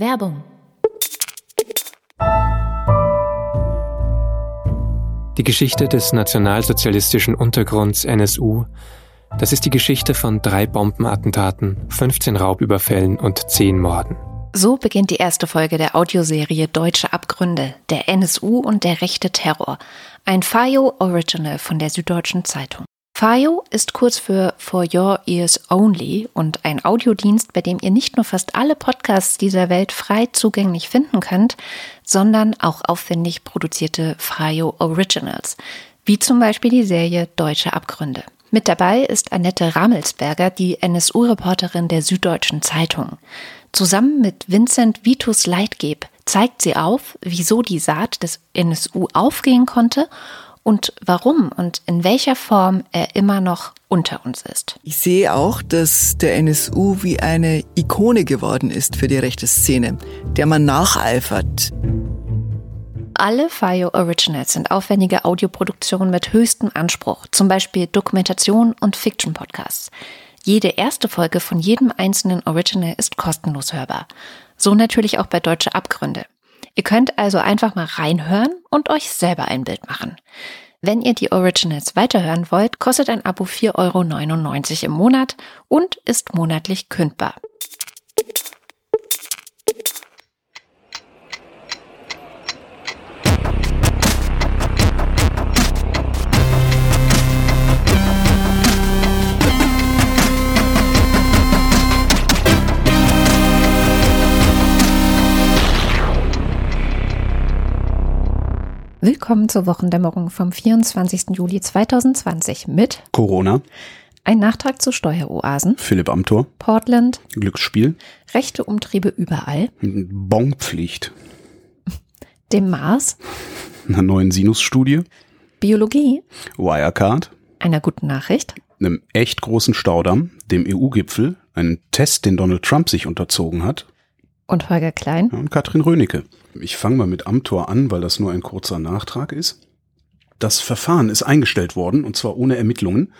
Werbung. Die Geschichte des nationalsozialistischen Untergrunds NSU, das ist die Geschichte von drei Bombenattentaten, 15 Raubüberfällen und 10 Morden. So beginnt die erste Folge der Audioserie Deutsche Abgründe, der NSU und der rechte Terror. Ein FAIO Original von der Süddeutschen Zeitung. FAIO ist kurz für For Your Ears Only und ein Audiodienst, bei dem ihr nicht nur fast alle Podcasts dieser Welt frei zugänglich finden könnt, sondern auch aufwendig produzierte FAIO Originals, wie zum Beispiel die Serie Deutsche Abgründe. Mit dabei ist Annette Ramelsberger, die NSU-Reporterin der Süddeutschen Zeitung. Zusammen mit Vincent Vitus Leitgeb zeigt sie auf, wieso die Saat des NSU aufgehen konnte und warum und in welcher Form er immer noch unter uns ist. Ich sehe auch, dass der NSU wie eine Ikone geworden ist für die rechte Szene, der man nacheifert. Alle FIO Originals sind aufwendige Audioproduktionen mit höchstem Anspruch, zum Beispiel Dokumentation und Fiction-Podcasts. Jede erste Folge von jedem einzelnen Original ist kostenlos hörbar. So natürlich auch bei Deutsche Abgründe. Ihr könnt also einfach mal reinhören und euch selber ein Bild machen. Wenn ihr die Originals weiterhören wollt, kostet ein Abo 4,99 Euro im Monat und ist monatlich kündbar. Willkommen zur Wochendämmerung vom 24. Juli 2020 mit Corona, ein Nachtrag zu Steueroasen, Philipp Amthor, Portland, Glücksspiel, rechte Umtriebe überall, Bonpflicht, dem Mars, einer neuen Sinusstudie, Biologie, Wirecard, einer guten Nachricht, einem echt großen Staudamm, dem EU-Gipfel, einen Test, den Donald Trump sich unterzogen hat und Holger Klein und Katrin Rönecke. Ich fange mal mit Amtor an, weil das nur ein kurzer Nachtrag ist. Das Verfahren ist eingestellt worden, und zwar ohne Ermittlungen.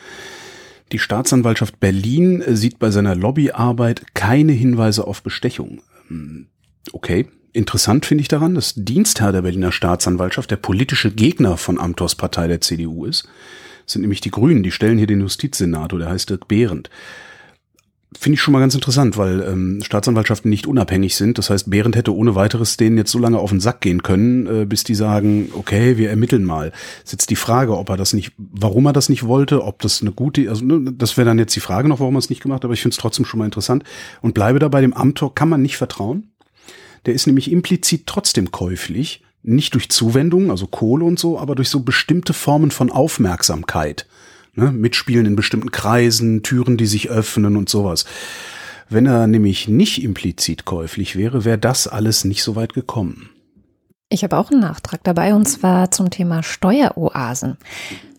Die Staatsanwaltschaft Berlin sieht bei seiner Lobbyarbeit keine Hinweise auf Bestechung. Hm, okay. Interessant finde ich daran, dass Dienstherr der Berliner Staatsanwaltschaft der politische Gegner von Amtors Partei der CDU ist. Das sind nämlich die Grünen, die stellen hier den Justizsenator, der heißt Dirk Behrendt. Finde ich schon mal ganz interessant, weil ähm, Staatsanwaltschaften nicht unabhängig sind. Das heißt, Behrendt hätte ohne weiteres denen jetzt so lange auf den Sack gehen können, äh, bis die sagen, okay, wir ermitteln mal. Ist jetzt die Frage, ob er das nicht, warum er das nicht wollte, ob das eine gute, also ne, das wäre dann jetzt die Frage noch, warum er es nicht gemacht aber ich finde es trotzdem schon mal interessant. Und bleibe dabei, dem Amtor kann man nicht vertrauen. Der ist nämlich implizit trotzdem käuflich, nicht durch Zuwendung, also Kohle und so, aber durch so bestimmte Formen von Aufmerksamkeit. Ne? Mitspielen in bestimmten Kreisen, Türen, die sich öffnen und sowas. Wenn er nämlich nicht implizit käuflich wäre, wäre das alles nicht so weit gekommen. Ich habe auch einen Nachtrag dabei und zwar zum Thema Steueroasen.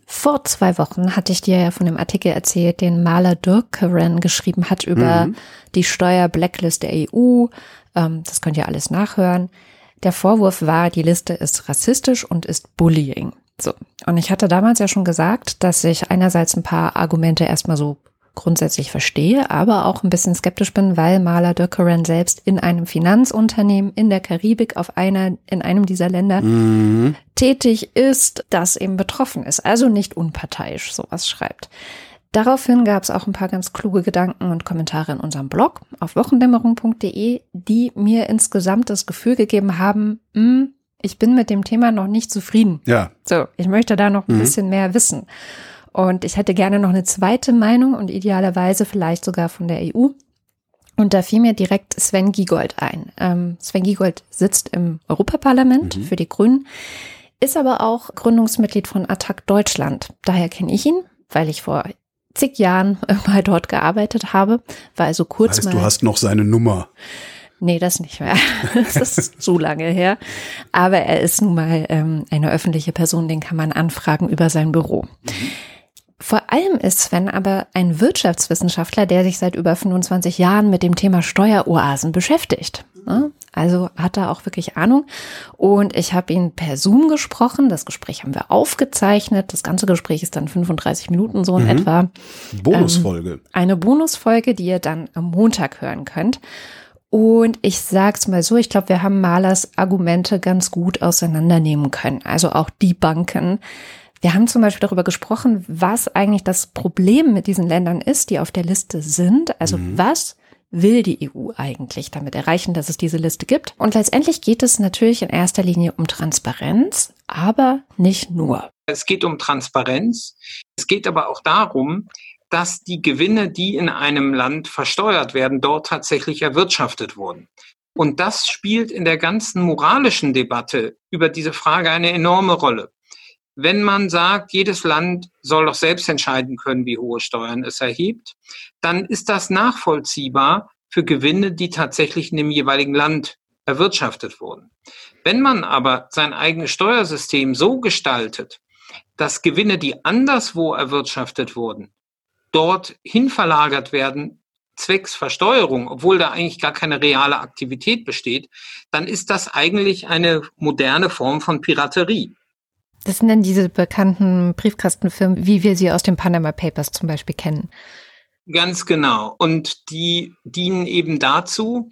Vor zwei Wochen hatte ich dir ja von dem Artikel erzählt, den Maler Dürkeren geschrieben hat über mhm. die Steuer-Blacklist der EU. Ähm, das könnt ihr alles nachhören. Der Vorwurf war, die Liste ist rassistisch und ist Bullying. So. Und ich hatte damals ja schon gesagt, dass ich einerseits ein paar Argumente erstmal so grundsätzlich verstehe, aber auch ein bisschen skeptisch bin, weil Maler Döckeren selbst in einem Finanzunternehmen in der Karibik auf einer, in einem dieser Länder mhm. tätig ist, das eben betroffen ist, also nicht unparteiisch sowas schreibt. Daraufhin gab es auch ein paar ganz kluge Gedanken und Kommentare in unserem Blog auf wochendämmerung.de, die mir insgesamt das Gefühl gegeben haben, mh, hm, ich bin mit dem Thema noch nicht zufrieden. Ja. So, ich möchte da noch ein mhm. bisschen mehr wissen. Und ich hätte gerne noch eine zweite Meinung und idealerweise vielleicht sogar von der EU. Und da fiel mir direkt Sven Giegold ein. Ähm, Sven Giegold sitzt im Europaparlament mhm. für die Grünen, ist aber auch Gründungsmitglied von Attac Deutschland. Daher kenne ich ihn, weil ich vor zig Jahren mal dort gearbeitet habe, war also kurz heißt, mal. Du hast noch seine Nummer. Nee, das nicht mehr. Das ist zu lange her. Aber er ist nun mal ähm, eine öffentliche Person, den kann man anfragen über sein Büro. Vor allem ist Sven aber ein Wirtschaftswissenschaftler, der sich seit über 25 Jahren mit dem Thema Steueroasen beschäftigt. Also hat er auch wirklich Ahnung. Und ich habe ihn per Zoom gesprochen. Das Gespräch haben wir aufgezeichnet. Das ganze Gespräch ist dann 35 Minuten so in mhm. etwa. Bonusfolge. Ähm, eine Bonusfolge, die ihr dann am Montag hören könnt. Und ich sag's mal so, ich glaube, wir haben Malers Argumente ganz gut auseinandernehmen können. Also auch die Banken. Wir haben zum Beispiel darüber gesprochen, was eigentlich das Problem mit diesen Ländern ist, die auf der Liste sind. Also mhm. was will die EU eigentlich damit erreichen, dass es diese Liste gibt? Und letztendlich geht es natürlich in erster Linie um Transparenz, aber nicht nur. Es geht um Transparenz. Es geht aber auch darum, dass die Gewinne, die in einem Land versteuert werden, dort tatsächlich erwirtschaftet wurden. Und das spielt in der ganzen moralischen Debatte über diese Frage eine enorme Rolle. Wenn man sagt, jedes Land soll doch selbst entscheiden können, wie hohe Steuern es erhebt, dann ist das nachvollziehbar für Gewinne, die tatsächlich in dem jeweiligen Land erwirtschaftet wurden. Wenn man aber sein eigenes Steuersystem so gestaltet, dass Gewinne, die anderswo erwirtschaftet wurden, dorthin verlagert werden, zwecks Versteuerung, obwohl da eigentlich gar keine reale Aktivität besteht, dann ist das eigentlich eine moderne Form von Piraterie. Das sind dann diese bekannten Briefkastenfirmen, wie wir sie aus den Panama Papers zum Beispiel kennen. Ganz genau. Und die dienen eben dazu,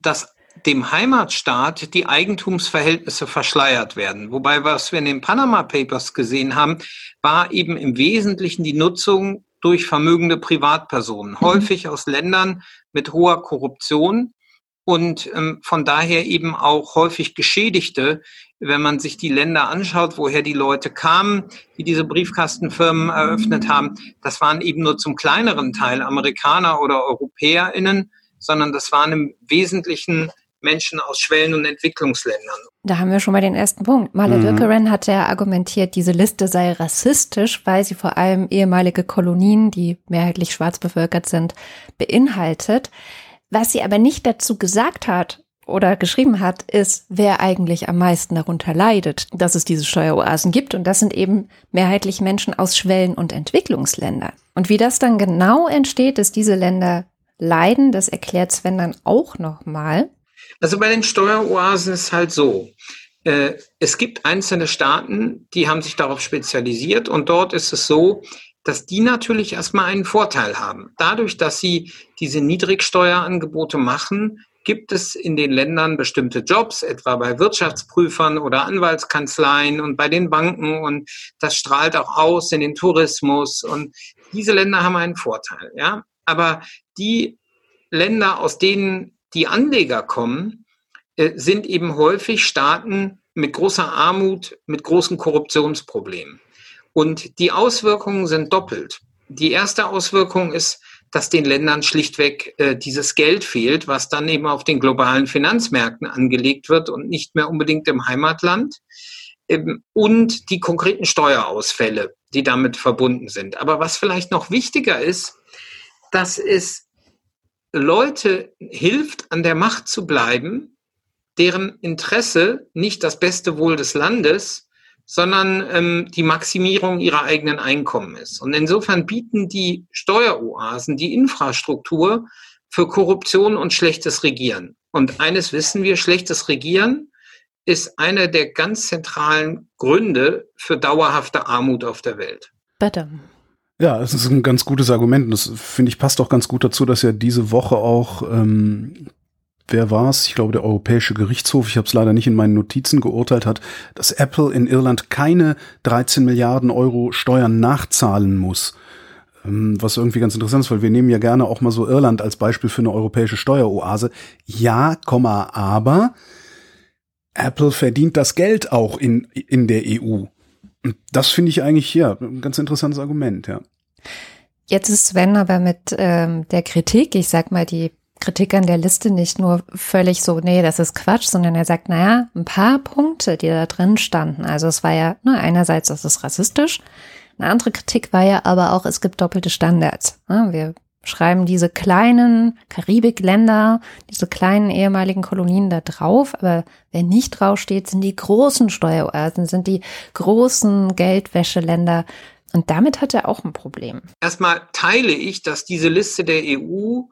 dass dem Heimatstaat die Eigentumsverhältnisse verschleiert werden. Wobei, was wir in den Panama Papers gesehen haben, war eben im Wesentlichen die Nutzung durch vermögende Privatpersonen, mhm. häufig aus Ländern mit hoher Korruption und ähm, von daher eben auch häufig Geschädigte, wenn man sich die Länder anschaut, woher die Leute kamen, die diese Briefkastenfirmen eröffnet haben. Das waren eben nur zum kleineren Teil Amerikaner oder EuropäerInnen, sondern das waren im Wesentlichen Menschen aus Schwellen- und Entwicklungsländern. Da haben wir schon mal den ersten Punkt. Maler mhm. Dürkeren hat ja argumentiert, diese Liste sei rassistisch, weil sie vor allem ehemalige Kolonien, die mehrheitlich schwarz bevölkert sind, beinhaltet. Was sie aber nicht dazu gesagt hat oder geschrieben hat, ist, wer eigentlich am meisten darunter leidet, dass es diese Steueroasen gibt. Und das sind eben mehrheitlich Menschen aus Schwellen- und Entwicklungsländern. Und wie das dann genau entsteht, dass diese Länder leiden, das erklärt Sven dann auch nochmal. Also bei den Steueroasen ist halt so. Äh, es gibt einzelne Staaten, die haben sich darauf spezialisiert und dort ist es so, dass die natürlich erstmal einen Vorteil haben. Dadurch, dass sie diese Niedrigsteuerangebote machen, gibt es in den Ländern bestimmte Jobs, etwa bei Wirtschaftsprüfern oder Anwaltskanzleien und bei den Banken und das strahlt auch aus in den Tourismus und diese Länder haben einen Vorteil, ja. Aber die Länder, aus denen die Anleger kommen, äh, sind eben häufig Staaten mit großer Armut, mit großen Korruptionsproblemen. Und die Auswirkungen sind doppelt. Die erste Auswirkung ist, dass den Ländern schlichtweg äh, dieses Geld fehlt, was dann eben auf den globalen Finanzmärkten angelegt wird und nicht mehr unbedingt im Heimatland. Ähm, und die konkreten Steuerausfälle, die damit verbunden sind. Aber was vielleicht noch wichtiger ist, dass es Leute hilft, an der Macht zu bleiben, deren Interesse nicht das beste Wohl des Landes, sondern ähm, die Maximierung ihrer eigenen Einkommen ist. Und insofern bieten die Steueroasen die Infrastruktur für Korruption und schlechtes Regieren. Und eines wissen wir, schlechtes Regieren ist einer der ganz zentralen Gründe für dauerhafte Armut auf der Welt. Bitte. Ja, es ist ein ganz gutes Argument. Das finde ich passt auch ganz gut dazu, dass ja diese Woche auch, ähm, wer war es? Ich glaube, der Europäische Gerichtshof, ich habe es leider nicht in meinen Notizen geurteilt hat, dass Apple in Irland keine 13 Milliarden Euro Steuern nachzahlen muss. Ähm, was irgendwie ganz interessant ist, weil wir nehmen ja gerne auch mal so Irland als Beispiel für eine europäische Steueroase. Ja, aber Apple verdient das Geld auch in, in der EU. Das finde ich eigentlich, ja, ein ganz interessantes Argument, ja. Jetzt ist Sven aber mit ähm, der Kritik, ich sag mal, die Kritik an der Liste nicht nur völlig so, nee, das ist Quatsch, sondern er sagt, naja, ein paar Punkte, die da drin standen. Also es war ja, ne, einerseits, das ist rassistisch. Eine andere Kritik war ja aber auch, es gibt doppelte Standards. Wir schreiben diese kleinen Karibikländer, diese kleinen ehemaligen Kolonien da drauf, aber wer nicht draufsteht, sind die großen Steueroasen, sind die großen Geldwäscheländer. Und damit hat er auch ein Problem. Erstmal teile ich, dass diese Liste der EU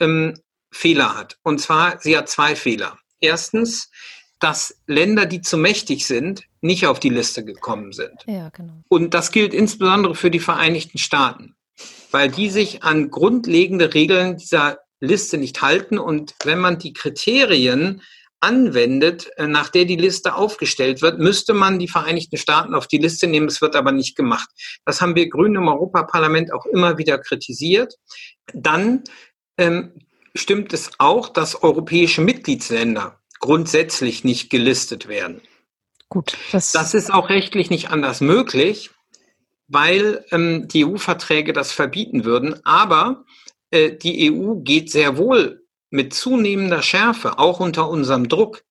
ähm, Fehler hat. Und zwar, sie hat zwei Fehler. Erstens, dass Länder, die zu mächtig sind, nicht auf die Liste gekommen sind. Ja, genau. Und das gilt insbesondere für die Vereinigten Staaten weil die sich an grundlegende Regeln dieser Liste nicht halten. Und wenn man die Kriterien anwendet, äh, nach der die Liste aufgestellt wird, müsste man die Vereinigten Staaten auf die Liste nehmen. Das wird aber nicht gemacht. Das haben wir Grünen im Europaparlament auch immer wieder kritisiert. Dann ähm, stimmt es auch, dass europäische Mitgliedsländer grundsätzlich nicht gelistet werden. Gut, das, das ist auch rechtlich nicht anders möglich, weil ähm, die EU-Verträge das verbieten würden. Aber äh, die EU geht sehr wohl mit zunehmender Schärfe, auch unter unserem Druck,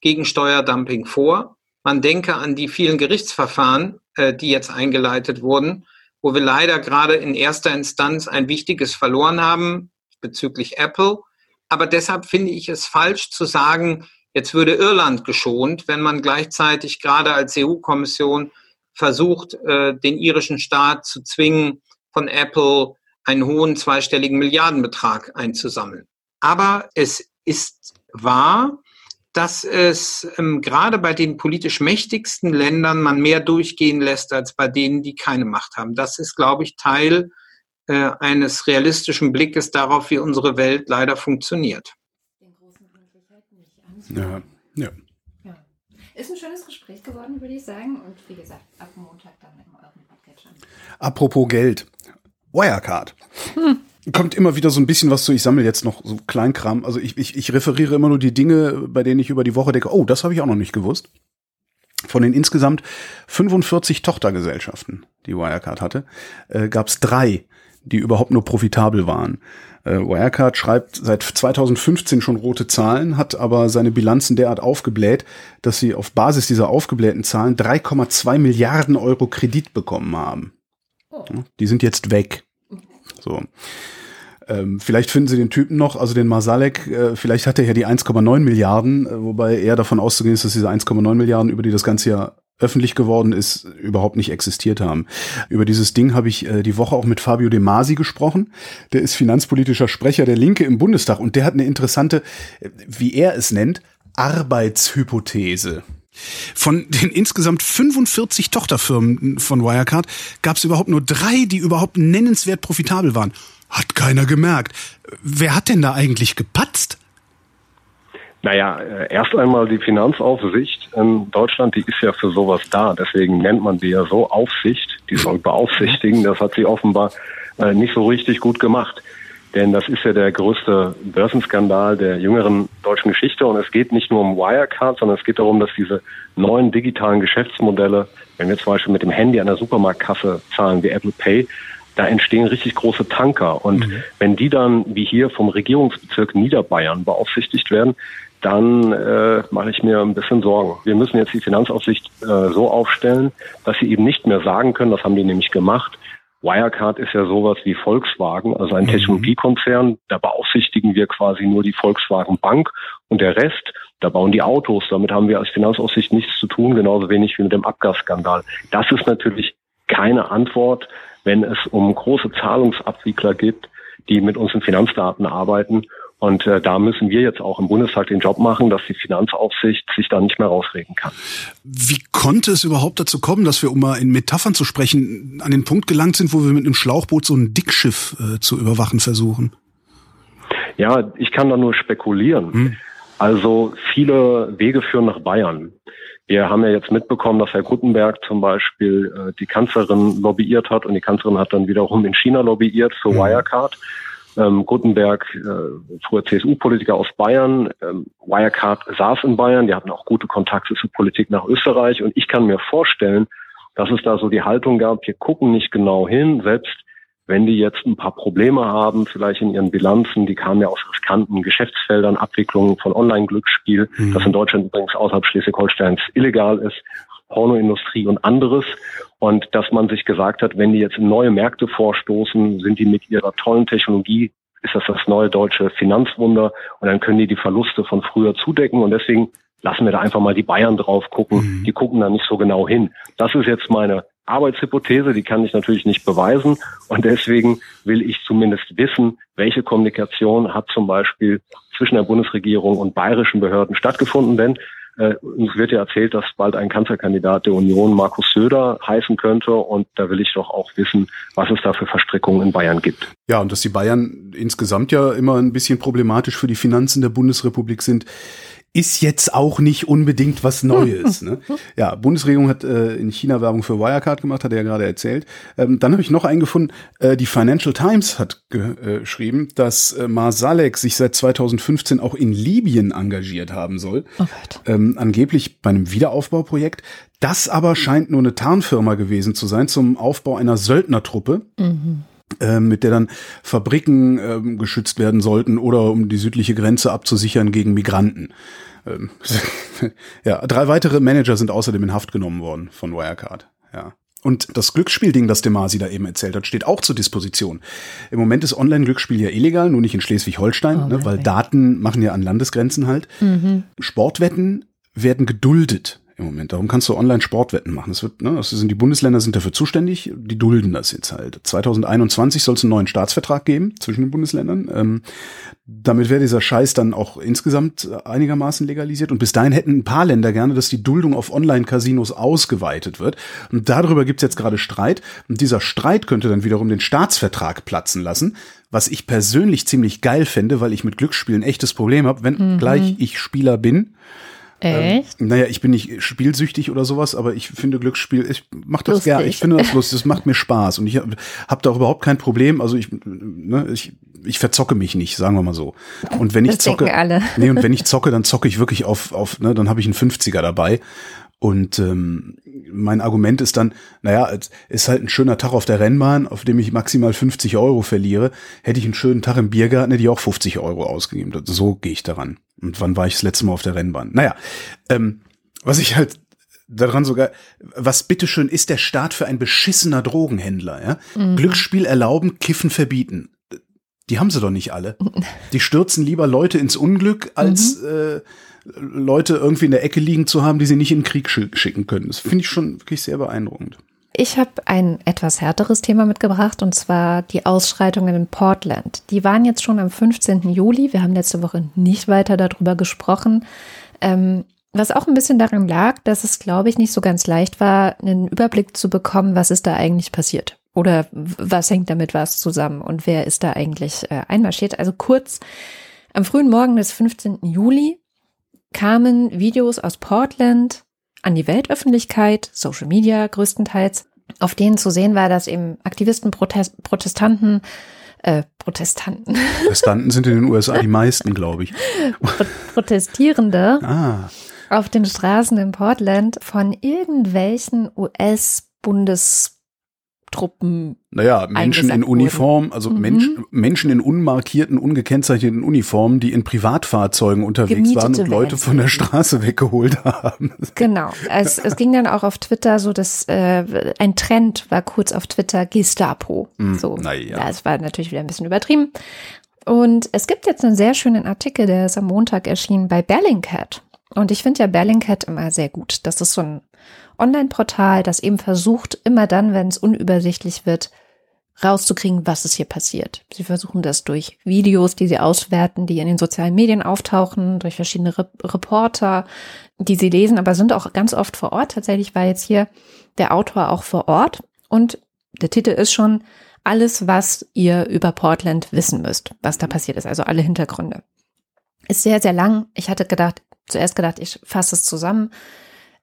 gegen Steuerdumping vor. Man denke an die vielen Gerichtsverfahren, äh, die jetzt eingeleitet wurden, wo wir leider gerade in erster Instanz ein wichtiges verloren haben bezüglich Apple. Aber deshalb finde ich es falsch zu sagen, jetzt würde Irland geschont, wenn man gleichzeitig gerade als EU-Kommission versucht, äh, den irischen Staat zu zwingen, von Apple einen hohen zweistelligen Milliardenbetrag einzusammeln. Aber es ist wahr, dass es ähm, gerade bei den politisch mächtigsten Ländern man mehr durchgehen lässt als bei denen, die keine Macht haben. Das ist, glaube ich, Teil äh, eines realistischen Blickes darauf, wie unsere Welt leider funktioniert. Ja, ja. ja. Ist ein schönes Gespräch geworden, würde ich sagen. Und wie gesagt, ab Montag dann in euren Podcatchern. Apropos Geld. Wirecard. Hm kommt immer wieder so ein bisschen was zu. Ich sammle jetzt noch so Kleinkram. Also ich, ich, ich referiere immer nur die Dinge, bei denen ich über die Woche denke, oh, das habe ich auch noch nicht gewusst. Von den insgesamt 45 Tochtergesellschaften, die Wirecard hatte, äh, gab es drei, die überhaupt nur profitabel waren. Äh, Wirecard schreibt seit 2015 schon rote Zahlen, hat aber seine Bilanzen derart aufgebläht, dass sie auf Basis dieser aufgeblähten Zahlen 3,2 Milliarden Euro Kredit bekommen haben. Oh. Die sind jetzt weg. So. Ähm, vielleicht finden sie den Typen noch, also den Masalek, äh, vielleicht hat er ja die 1,9 Milliarden, äh, wobei er davon auszugehen ist, dass diese 1,9 Milliarden, über die das ganze Jahr öffentlich geworden ist, überhaupt nicht existiert haben. Über dieses Ding habe ich äh, die Woche auch mit Fabio De Masi gesprochen. Der ist finanzpolitischer Sprecher der Linke im Bundestag und der hat eine interessante, äh, wie er es nennt, Arbeitshypothese. Von den insgesamt 45 Tochterfirmen von Wirecard gab es überhaupt nur drei, die überhaupt nennenswert profitabel waren. Hat keiner gemerkt. Wer hat denn da eigentlich gepatzt? Naja, äh, erst einmal die Finanzaufsicht in Deutschland, die ist ja für sowas da. Deswegen nennt man die ja so Aufsicht. Die soll beaufsichtigen. Das hat sie offenbar äh, nicht so richtig gut gemacht. Denn das ist ja der größte Börsenskandal der jüngeren deutschen Geschichte. Und es geht nicht nur um Wirecard, sondern es geht darum, dass diese neuen digitalen Geschäftsmodelle, wenn wir zum Beispiel mit dem Handy an der Supermarktkasse zahlen wie Apple Pay, da entstehen richtig große Tanker. Und mhm. wenn die dann, wie hier vom Regierungsbezirk Niederbayern beaufsichtigt werden, dann äh, mache ich mir ein bisschen Sorgen. Wir müssen jetzt die Finanzaufsicht äh, so aufstellen, dass sie eben nicht mehr sagen können, das haben die nämlich gemacht, Wirecard ist ja sowas wie Volkswagen, also ein mhm. Technologiekonzern. Da beaufsichtigen wir quasi nur die Volkswagen Bank und der Rest, da bauen die Autos. Damit haben wir als Finanzaussicht nichts zu tun, genauso wenig wie mit dem Abgasskandal. Das ist natürlich keine Antwort, wenn es um große Zahlungsabwickler gibt, die mit unseren Finanzdaten arbeiten und äh, da müssen wir jetzt auch im Bundestag den Job machen, dass die Finanzaufsicht sich da nicht mehr rausreden kann. Wie konnte es überhaupt dazu kommen, dass wir, um mal in Metaphern zu sprechen, an den Punkt gelangt sind, wo wir mit einem Schlauchboot so ein Dickschiff äh, zu überwachen versuchen? Ja, ich kann da nur spekulieren. Hm. Also viele Wege führen nach Bayern. Wir haben ja jetzt mitbekommen, dass Herr Gutenberg zum Beispiel äh, die Kanzlerin lobbyiert hat und die Kanzlerin hat dann wiederum in China lobbyiert für hm. Ähm, Gutenberg, äh, früher CSU-Politiker aus Bayern, ähm, Wirecard saß in Bayern, die hatten auch gute Kontakte zur Politik nach Österreich. Und ich kann mir vorstellen, dass es da so die Haltung gab, wir gucken nicht genau hin, selbst wenn die jetzt ein paar Probleme haben, vielleicht in ihren Bilanzen, die kamen ja aus riskanten Geschäftsfeldern, Abwicklungen von Online-Glücksspiel, mhm. das in Deutschland übrigens außerhalb Schleswig-Holsteins illegal ist, Pornoindustrie und anderes. Und dass man sich gesagt hat, wenn die jetzt in neue Märkte vorstoßen, sind die mit ihrer tollen Technologie, ist das das neue deutsche Finanzwunder und dann können die die Verluste von früher zudecken und deswegen lassen wir da einfach mal die Bayern drauf gucken. Mhm. Die gucken da nicht so genau hin. Das ist jetzt meine Arbeitshypothese, die kann ich natürlich nicht beweisen und deswegen will ich zumindest wissen, welche Kommunikation hat zum Beispiel zwischen der Bundesregierung und bayerischen Behörden stattgefunden, denn Äh, uns wird ja erzählt, dass bald ein Kanzlerkandidat der Union Markus Söder heißen könnte. Und da will ich doch auch wissen, was es da für Verstrickungen in Bayern gibt. Ja, und dass die Bayern insgesamt ja immer ein bisschen problematisch für die Finanzen der Bundesrepublik sind, ist jetzt auch nicht unbedingt was Neues. ne? Ja, Bundesregierung hat äh, in China Werbung für Wirecard gemacht, hat er ja gerade erzählt. Ähm, dann habe ich noch eingefunden, äh, die Financial Times hat äh, geschrieben, dass äh, Marsalek sich seit 2015 auch in Libyen engagiert haben soll. Oh ähm, angeblich bei einem Wiederaufbauprojekt. Das aber scheint nur eine Tarnfirma gewesen zu sein zum Aufbau einer Söldnertruppe. Mhm mit der dann Fabriken äh, geschützt werden sollten oder um die südliche Grenze abzusichern gegen Migranten. Ähm, ja, drei weitere Manager sind außerdem in Haft genommen worden von Wirecard. Ja. Und das Glücksspielding, das Demasi da eben erzählt hat, steht auch zur Disposition. Im Moment ist Online-Glücksspiel ja illegal, nur nicht in Schleswig-Holstein, oh, ne, weil Daten machen ja an Landesgrenzen halt. Mhm. Sportwetten werden geduldet im Moment. Darum kannst du online Sportwetten machen. Das wird, ne, das sind die Bundesländer sind dafür zuständig, die dulden das jetzt halt. 2021 soll es einen neuen Staatsvertrag geben zwischen den Bundesländern. Ähm, damit wäre dieser Scheiß dann auch insgesamt einigermaßen legalisiert. Und bis dahin hätten ein paar Länder gerne, dass die Duldung auf Online-Casinos ausgeweitet wird. Und darüber gibt's jetzt gerade Streit. Und dieser Streit könnte dann wiederum den Staatsvertrag platzen lassen, was ich persönlich ziemlich geil fände, weil ich mit Glücksspielen echtes Problem habe, wenn mhm. gleich ich Spieler bin Echt? Ähm, naja, ich bin nicht spielsüchtig oder sowas, aber ich finde Glücksspiel, ich mache das gerne, ich finde das lustig, das macht mir Spaß und ich habe hab da auch überhaupt kein Problem, also ich, ne, ich, ich verzocke mich nicht, sagen wir mal so. Und wenn ich das zocke, alle. nee, und wenn ich zocke, dann zocke ich wirklich auf, auf, ne, dann habe ich einen 50er dabei und ähm, mein Argument ist dann, naja, es ist halt ein schöner Tag auf der Rennbahn, auf dem ich maximal 50 Euro verliere. Hätte ich einen schönen Tag im Biergarten, hätte ich auch 50 Euro ausgegeben. So gehe ich daran. Und wann war ich das letzte Mal auf der Rennbahn? Naja, ähm, was ich halt daran sogar, was bitteschön ist der Staat für ein beschissener Drogenhändler, ja? Mhm. Glücksspiel erlauben, Kiffen verbieten. Die haben sie doch nicht alle. Die stürzen lieber Leute ins Unglück, als mhm. äh, Leute irgendwie in der Ecke liegen zu haben, die sie nicht in den Krieg schicken können. Das finde ich schon wirklich sehr beeindruckend. Ich habe ein etwas härteres Thema mitgebracht und zwar die Ausschreitungen in Portland. Die waren jetzt schon am 15. Juli. Wir haben letzte Woche nicht weiter darüber gesprochen. Ähm, was auch ein bisschen daran lag, dass es, glaube ich, nicht so ganz leicht war, einen Überblick zu bekommen, was ist da eigentlich passiert. Oder was hängt damit was zusammen und wer ist da eigentlich äh, einmarschiert. Also kurz, am frühen Morgen des 15. Juli kamen Videos aus Portland an die Weltöffentlichkeit, Social Media größtenteils, auf denen zu sehen war, dass eben Aktivisten, Protest, Protestanten, äh, Protestanten. Protestanten sind in den USA die meisten, glaube ich. Protestierende ah. auf den Straßen in Portland von irgendwelchen US-Bundes Truppen. Naja, Menschen in Uniform, also mhm. Mensch, Menschen in unmarkierten, ungekennzeichneten Uniformen, die in Privatfahrzeugen unterwegs Gemietete waren und Leute von der Straße weggeholt haben. Genau. Es, es ging dann auch auf Twitter so, dass äh, ein Trend war kurz auf Twitter Gestapo. Mhm, so. Naja. Ja, es war natürlich wieder ein bisschen übertrieben. Und es gibt jetzt einen sehr schönen Artikel, der ist am Montag erschienen bei Bellingcat. Und ich finde ja Bellingcat immer sehr gut. Das ist so ein Online-Portal, das eben versucht, immer dann, wenn es unübersichtlich wird, rauszukriegen, was ist hier passiert. Sie versuchen das durch Videos, die sie auswerten, die in den sozialen Medien auftauchen, durch verschiedene Re Reporter, die sie lesen, aber sind auch ganz oft vor Ort. Tatsächlich war jetzt hier der Autor auch vor Ort und der Titel ist schon alles, was ihr über Portland wissen müsst, was da passiert ist, also alle Hintergründe. Ist sehr, sehr lang. Ich hatte gedacht, zuerst gedacht, ich fasse es zusammen.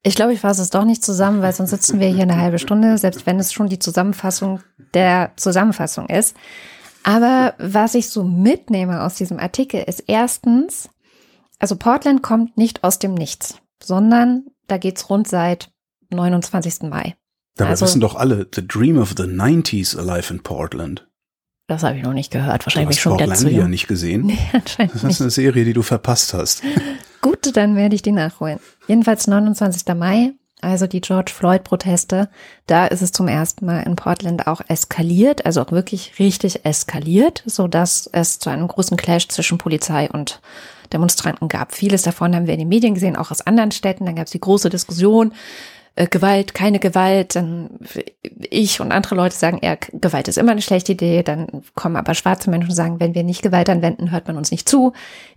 Ich glaube, ich fasse es doch nicht zusammen, weil sonst sitzen wir hier eine halbe Stunde, selbst wenn es schon die Zusammenfassung der Zusammenfassung ist. Aber was ich so mitnehme aus diesem Artikel ist erstens, also Portland kommt nicht aus dem Nichts, sondern da geht's rund seit 29. Mai. Dabei also, wissen doch alle, The Dream of the 90s alive in Portland. Das habe ich noch nicht gehört. Wahrscheinlich du hast schon dazu. ja nicht gesehen. Nee, anscheinend das ist nicht. eine Serie, die du verpasst hast. Gut, dann werde ich die nachholen. Jedenfalls 29. Mai, also die George Floyd-Proteste. Da ist es zum ersten Mal in Portland auch eskaliert, also auch wirklich richtig eskaliert, so dass es zu einem großen Clash zwischen Polizei und Demonstranten gab. Vieles davon haben wir in den Medien gesehen, auch aus anderen Städten. Dann gab es die große Diskussion, äh, Gewalt, keine Gewalt, dann ich und andere Leute sagen, eher Gewalt ist immer eine schlechte Idee, dann kommen aber schwarze Menschen und sagen, wenn wir nicht Gewalt anwenden, hört man uns nicht zu.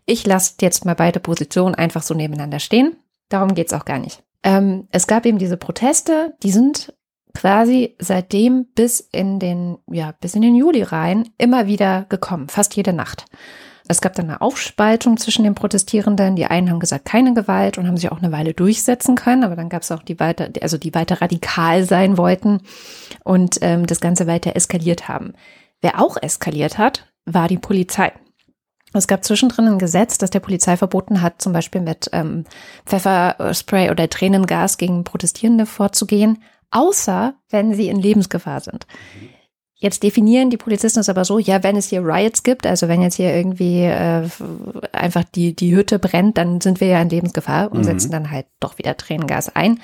Ich lasse jetzt mal beide Positionen einfach so nebeneinander stehen. Darum geht's auch gar nicht. Ähm, es gab eben diese Proteste, die sind quasi seitdem bis in den, ja, bis in den Juli rein immer wieder gekommen, fast jede Nacht. Es gab dann eine Aufspaltung zwischen den Protestierenden. Die einen haben gesagt, keine Gewalt und haben sich auch eine Weile durchsetzen können, aber dann gab es auch die weiter, also die weiter radikal sein wollten und ähm, das Ganze weiter eskaliert haben. Wer auch eskaliert hat, war die Polizei. Es gab zwischendrin ein Gesetz, das der Polizei verboten hat, zum Beispiel mit ähm, Pfefferspray oder Tränengas gegen Protestierende vorzugehen, außer wenn sie in Lebensgefahr sind. Jetzt definieren die Polizisten es aber so, ja, wenn es hier Riots gibt, also wenn jetzt hier irgendwie äh, einfach die, die Hütte brennt, dann sind wir ja in Lebensgefahr und mhm. setzen dann halt doch wieder Tränengas ein.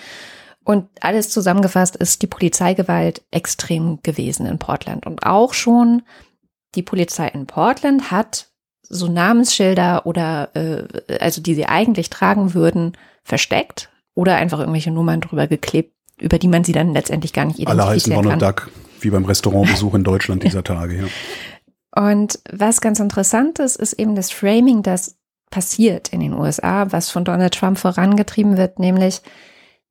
Und alles zusammengefasst ist die Polizeigewalt extrem gewesen in Portland. Und auch schon die Polizei in Portland hat so Namensschilder oder äh, also die sie eigentlich tragen würden, versteckt oder einfach irgendwelche Nummern drüber geklebt, über die man sie dann letztendlich gar nicht identifizieren Alle heißen Donald Duck. Wie beim Restaurantbesuch in Deutschland dieser Tage, ja. Und was ganz interessant ist, ist eben das Framing, das passiert in den USA, was von Donald Trump vorangetrieben wird, nämlich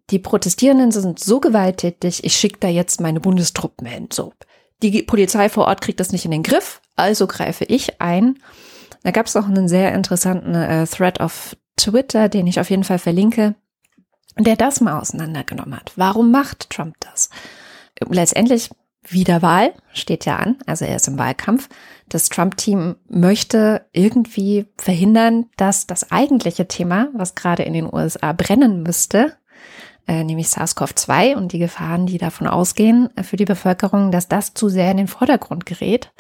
die Protestierenden sind so gewalttätig, ich schicke da jetzt meine Bundestruppen hin. So. Die Polizei vor Ort kriegt das nicht in den Griff, also greife ich ein. Da gab es auch einen sehr interessanten äh, Thread auf Twitter, den ich auf jeden Fall verlinke, der das mal auseinandergenommen hat. Warum macht Trump das? Letztendlich Wiederwahl steht ja an, also er ist im Wahlkampf. Das Trump-Team möchte irgendwie verhindern, dass das eigentliche Thema, was gerade in den USA brennen müsste, äh, nämlich SARS-CoV-2 und die Gefahren, die davon ausgehen für die Bevölkerung, dass das zu sehr in den Vordergrund gerät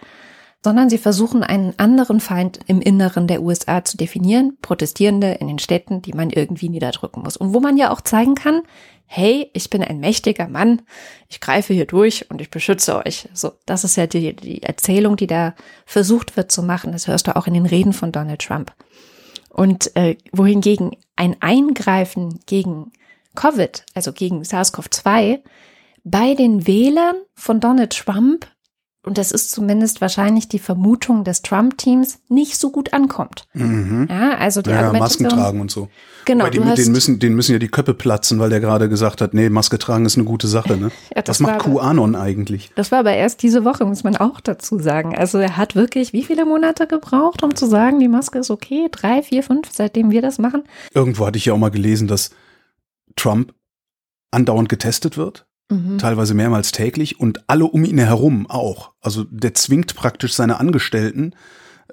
sondern sie versuchen einen anderen Feind im Inneren der USA zu definieren, Protestierende in den Städten, die man irgendwie niederdrücken muss. Und wo man ja auch zeigen kann, hey, ich bin ein mächtiger Mann, ich greife hier durch und ich beschütze euch. So, das ist ja die, die Erzählung, die da versucht wird zu machen. Das hörst du auch in den Reden von Donald Trump. Und äh, wohingegen ein Eingreifen gegen Covid, also gegen SARS-CoV-2, bei den Wählern von Donald Trump und das ist zumindest wahrscheinlich die Vermutung des Trump-Teams, nicht so gut ankommt. Mhm. Ja, also die ja, Masken tragen und so. Genau. Weil die, du hast, den, müssen, den müssen ja die Köpfe platzen, weil der gerade gesagt hat, nee, Maske tragen ist eine gute Sache. Ne? Ja, Was macht QAnon eigentlich? Das war aber erst diese Woche, muss man auch dazu sagen. Also er hat wirklich wie viele Monate gebraucht, um zu sagen, die Maske ist okay? Drei, vier, fünf, seitdem wir das machen? Irgendwo hatte ich ja auch mal gelesen, dass Trump andauernd getestet wird Mhm. teilweise mehrmals täglich und alle um ihn herum auch. Also der zwingt praktisch seine Angestellten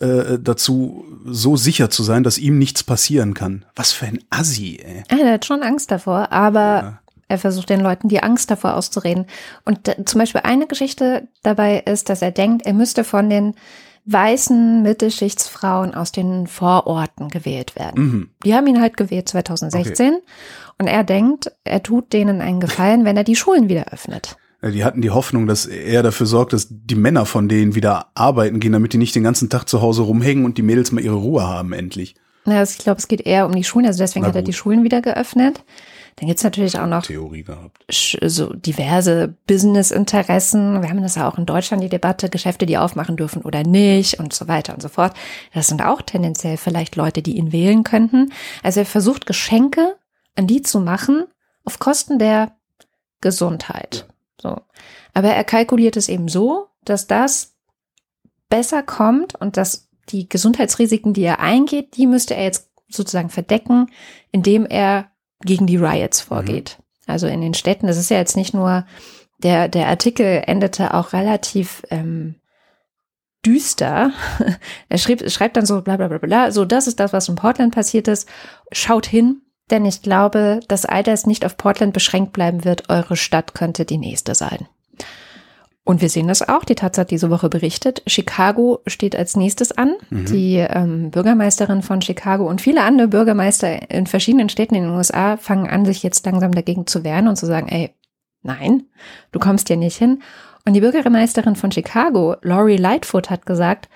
äh, dazu, so sicher zu sein, dass ihm nichts passieren kann. Was für ein Assi, ey. Er hat schon Angst davor, aber ja. er versucht den Leuten die Angst davor auszureden. Und zum Beispiel eine Geschichte dabei ist, dass er denkt, er müsste von den weißen Mittelschichtsfrauen aus den Vororten gewählt werden. Mhm. Die haben ihn halt gewählt 2016 okay. und er denkt, er tut denen einen Gefallen, wenn er die Schulen wieder öffnet. Die hatten die Hoffnung, dass er dafür sorgt, dass die Männer von denen wieder arbeiten gehen, damit die nicht den ganzen Tag zu Hause rumhängen und die Mädels mal ihre Ruhe haben endlich. Ja, also ich glaube, es geht eher um die Schulen, also deswegen hat er die Schulen wieder geöffnet. Dann gibt's natürlich auch noch Theorie gehabt. so diverse Business-Interessen. Wir haben das ja auch in Deutschland, die Debatte, Geschäfte, die aufmachen dürfen oder nicht und so weiter und so fort. Das sind auch tendenziell vielleicht Leute, die ihn wählen könnten. Also er versucht Geschenke an die zu machen auf Kosten der Gesundheit. So. Aber er kalkuliert es eben so, dass das besser kommt und dass die Gesundheitsrisiken, die er eingeht, die müsste er jetzt sozusagen verdecken, indem er gegen die Riots vorgeht. Mhm. Also in den Städten, das ist ja jetzt nicht nur, der, der Artikel endete auch relativ ähm, düster. er schrieb, schreibt dann so bla bla bla bla, so das ist das, was in Portland passiert ist. Schaut hin, denn ich glaube, dass all das nicht auf Portland beschränkt bleiben wird. Eure Stadt könnte die nächste sein. Und wir sehen das auch. Die Taz hat diese Woche berichtet. Chicago steht als nächstes an. Mhm. Die ähm, Bürgermeisterin von Chicago und viele andere Bürgermeister in verschiedenen Städten in den USA fangen an, sich jetzt langsam dagegen zu wehren und zu sagen, ey, nein, du kommst hier nicht hin. Und die Bürgermeisterin von Chicago, Laurie Lightfoot, hat gesagt,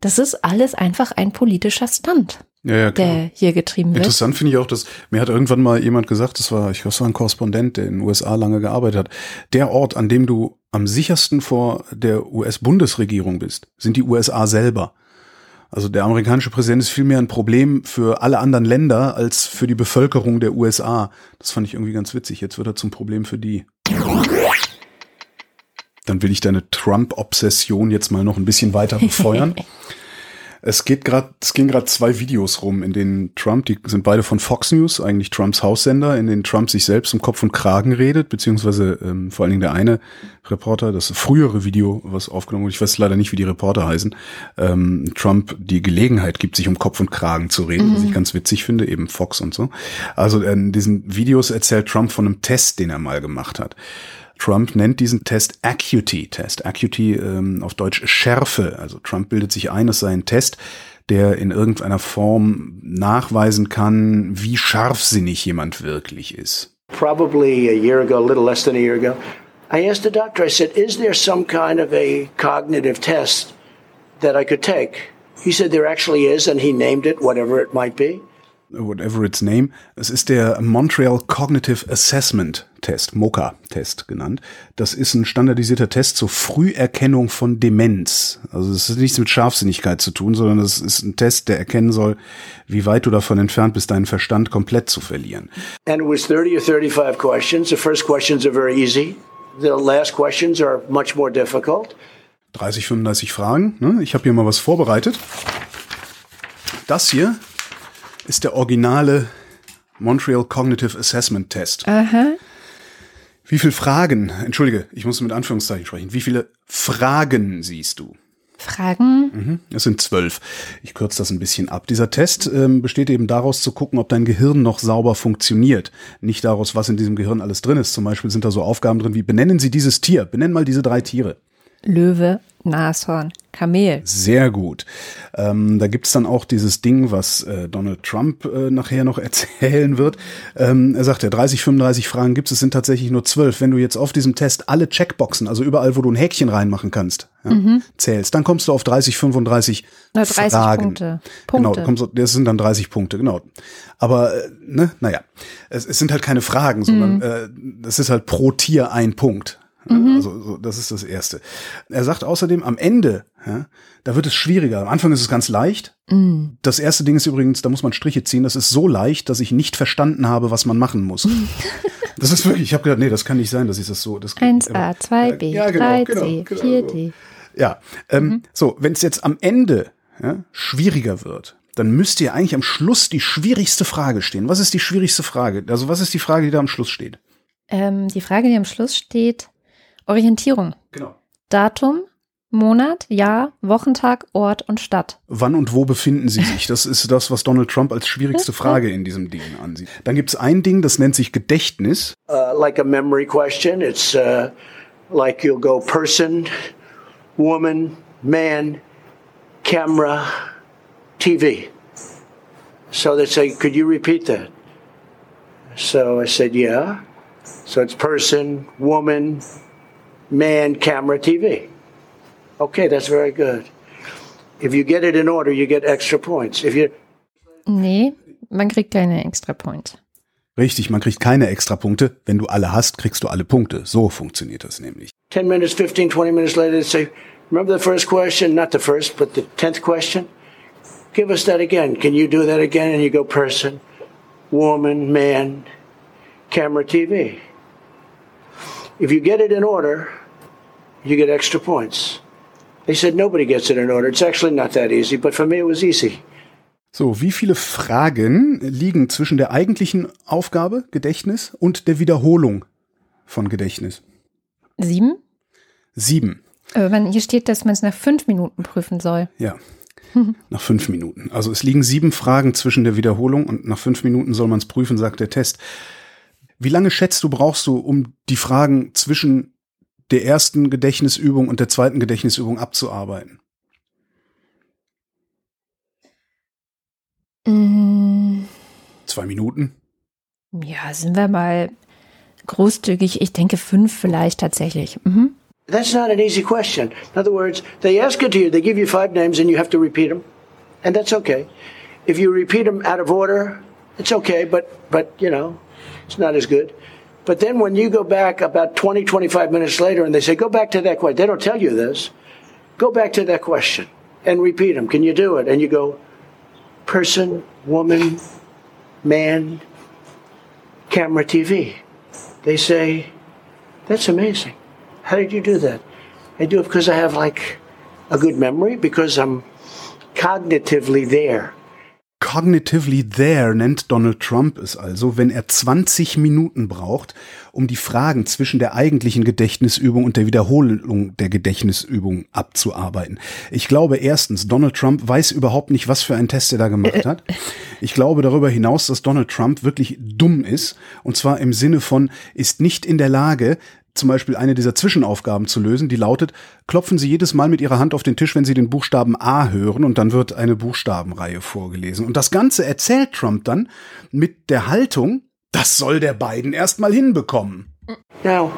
das ist alles einfach ein politischer Stunt. Ja, ja, der hier getrieben wird. Interessant finde ich auch, dass mir hat irgendwann mal jemand gesagt, das war, ich glaube, es war ein Korrespondent, der in den USA lange gearbeitet hat. Der Ort, an dem du am sichersten vor der US-Bundesregierung bist, sind die USA selber. Also der amerikanische Präsident ist vielmehr ein Problem für alle anderen Länder als für die Bevölkerung der USA. Das fand ich irgendwie ganz witzig. Jetzt wird er zum Problem für die. Dann will ich deine Trump-Obsession jetzt mal noch ein bisschen weiter befeuern. Es geht gerade, es gehen gerade zwei Videos rum, in denen Trump, die sind beide von Fox News, eigentlich Trumps Haussender, in denen Trump sich selbst um Kopf und Kragen redet, beziehungsweise ähm, vor allen Dingen der eine Reporter, das frühere Video, was aufgenommen wurde, ich weiß leider nicht, wie die Reporter heißen, ähm, Trump die Gelegenheit gibt, sich um Kopf und Kragen zu reden, mhm. was ich ganz witzig finde, eben Fox und so. Also in diesen Videos erzählt Trump von einem Test, den er mal gemacht hat. Trump nennt diesen Test Acuity-Test. Acuity ähm, auf Deutsch Schärfe. Also Trump bildet sich ein, es sei ein Test, der in irgendeiner Form nachweisen kann, wie scharfsinnig jemand wirklich ist. Probably a year ago, a little less than a year ago, I asked the doctor, I said, is there some kind of a cognitive test that I could take? He said there actually is, and he named it, whatever it might be whatever its name. Es ist der Montreal Cognitive Assessment Test, MOCA-Test genannt. Das ist ein standardisierter Test zur Früherkennung von Demenz. Also es hat nichts mit Scharfsinnigkeit zu tun, sondern es ist ein Test, der erkennen soll, wie weit du davon entfernt bist, deinen Verstand komplett zu verlieren. And it was 30 or 35 questions. The first questions are very easy. The last questions are much more difficult. 30, 35 Fragen. Ne? Ich habe hier mal was vorbereitet. Das hier ist der originale Montreal Cognitive Assessment Test. Aha. Wie viele Fragen, entschuldige, ich muss mit Anführungszeichen sprechen, wie viele Fragen siehst du? Fragen? Mhm, es sind zwölf. Ich kürze das ein bisschen ab. Dieser Test ähm, besteht eben daraus zu gucken, ob dein Gehirn noch sauber funktioniert. Nicht daraus, was in diesem Gehirn alles drin ist. Zum Beispiel sind da so Aufgaben drin wie benennen Sie dieses Tier, benennen mal diese drei Tiere. Löwe, Nashorn, Kamel. Sehr gut. Ähm, da gibt's dann auch dieses Ding, was äh, Donald Trump äh, nachher noch erzählen wird. Ähm, er sagt ja, 30, 35 Fragen gibt's, es sind tatsächlich nur 12. Wenn du jetzt auf diesem Test alle Checkboxen, also überall, wo du ein Häkchen reinmachen kannst, ja, mhm. zählst, dann kommst du auf 30, 35 Na, 30 Fragen. Punkte. Punkte. Genau, kommst, das sind dann 30 Punkte, genau. Aber, äh, ne, naja, es, es sind halt keine Fragen, sondern mhm. äh, es ist halt pro Tier ein Punkt. Mhm. Also so, das ist das Erste. Er sagt außerdem, am Ende, ja, da wird es schwieriger. Am Anfang ist es ganz leicht. Mhm. Das erste Ding ist übrigens, da muss man Striche ziehen. Das ist so leicht, dass ich nicht verstanden habe, was man machen muss. das ist wirklich, ich habe gedacht, nee, das kann nicht sein, dass ich das so. Das 1a, 2b, ja, genau, 3c, genau, genau, 4d. Ja, ähm, mhm. so, wenn es jetzt am Ende ja, schwieriger wird, dann müsste ja eigentlich am Schluss die schwierigste Frage stehen. Was ist die schwierigste Frage? Also was ist die Frage, die da am Schluss steht? Ähm, die Frage, die am Schluss steht, Orientierung. Genau. Datum, Monat, Jahr, Wochentag, Ort und Stadt. Wann und wo befinden Sie sich? Das ist das, was Donald Trump als schwierigste Frage in diesem Ding ansieht. Dann gibt es ein Ding, das nennt sich Gedächtnis. Uh, like a memory question. It's uh, like you'll go person, woman, man, camera, TV. So they say, could you repeat that? So I said, yeah. So it's person, woman, man, camera, TV. Okay, that's very good. If you get it in order, you get extra points. If you nee, man kriegt keine extra Points. Richtig, man kriegt keine extra Punkte. Wenn du alle hast, kriegst du alle Punkte. So funktioniert das nämlich. 10 minutes, 15, 20 minutes later, they say, remember the first question? Not the first, but the 10th question? Give us that again. Can you do that again? And you go person, woman, man, camera, TV. If you get it in order, you get extra points. They said nobody gets it in order. It's actually not that easy, but for me it was easy. So, wie viele Fragen liegen zwischen der eigentlichen Aufgabe, Gedächtnis, und der Wiederholung von Gedächtnis? Sieben? Sieben. Aber wenn hier steht, dass man es nach fünf Minuten prüfen soll. Ja. nach fünf Minuten. Also es liegen sieben Fragen zwischen der Wiederholung und nach fünf Minuten soll man es prüfen, sagt der Test. Wie lange schätzt du, brauchst du, um die Fragen zwischen der ersten Gedächtnisübung und der zweiten Gedächtnisübung abzuarbeiten? Mm. Zwei Minuten? Ja, sind wir mal großzügig. Ich denke fünf vielleicht tatsächlich. Mhm. That's not an easy question. In other words, they ask it to you, they give you five names and you have to repeat them. And that's okay. If you repeat them out of order, it's okay, but, but, you know, it's not as good. But then when you go back about 20, 25 minutes later and they say, go back to that question, they don't tell you this. Go back to that question. and repeat them. Can you do it? And you go, person, woman, man, camera, TV. They say, that's amazing. How did you do that? I do it because I have like a good memory, because I'm cognitively there. Cognitively there nennt Donald Trump es also, wenn er 20 Minuten braucht, um die Fragen zwischen der eigentlichen Gedächtnisübung und der Wiederholung der Gedächtnisübung abzuarbeiten. Ich glaube erstens, Donald Trump weiß überhaupt nicht, was für einen Test er da gemacht hat. Ich glaube darüber hinaus, dass Donald Trump wirklich dumm ist, und zwar im Sinne von, ist nicht in der Lage, zum Beispiel eine dieser Zwischenaufgaben zu lösen, die lautet, klopfen Sie jedes Mal mit Ihrer Hand auf den Tisch, wenn Sie den Buchstaben A hören und dann wird eine Buchstabenreihe vorgelesen. Und das Ganze erzählt Trump dann mit der Haltung, das soll der Biden erstmal hinbekommen. Now,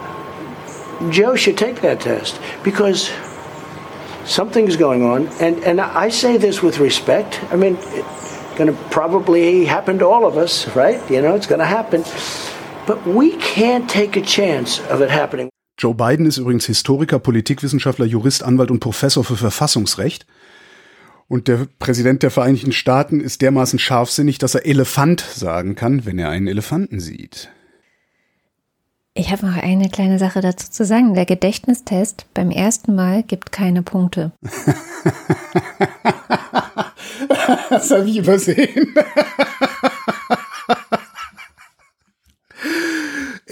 Joe should take that test because something is going on. And, and I say this with respect. I mean, it's to probably happen to all of us, right? You know, it's to happen. But we can't take a chance of it happening. Joe Biden ist übrigens Historiker, Politikwissenschaftler, Jurist, Anwalt und Professor für Verfassungsrecht. Und der Präsident der Vereinigten Staaten ist dermaßen scharfsinnig, dass er Elefant sagen kann, wenn er einen Elefanten sieht. Ich habe noch eine kleine Sache dazu zu sagen. Der Gedächtnistest beim ersten Mal gibt keine Punkte. das habe ich übersehen.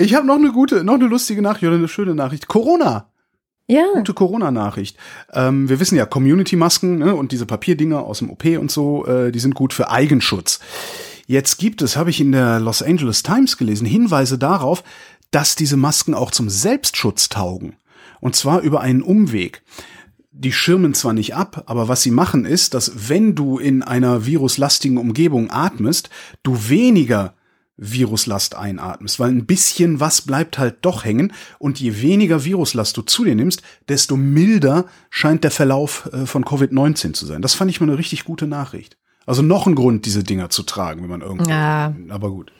Ich habe noch eine gute, noch eine lustige Nachricht oder eine schöne Nachricht. Corona. Ja. Gute Corona-Nachricht. Ähm, wir wissen ja, Community-Masken ne, und diese Papierdinger aus dem OP und so, äh, die sind gut für Eigenschutz. Jetzt gibt es, habe ich in der Los Angeles Times gelesen, Hinweise darauf, dass diese Masken auch zum Selbstschutz taugen. Und zwar über einen Umweg. Die schirmen zwar nicht ab, aber was sie machen ist, dass wenn du in einer viruslastigen Umgebung atmest, du weniger Viruslast einatmest, weil ein bisschen was bleibt halt doch hängen und je weniger Viruslast du zu dir nimmst, desto milder scheint der Verlauf äh, von Covid-19 zu sein. Das fand ich mal eine richtig gute Nachricht. Also noch ein Grund, diese Dinger zu tragen, wenn man irgendwo. Ja. Aber gut.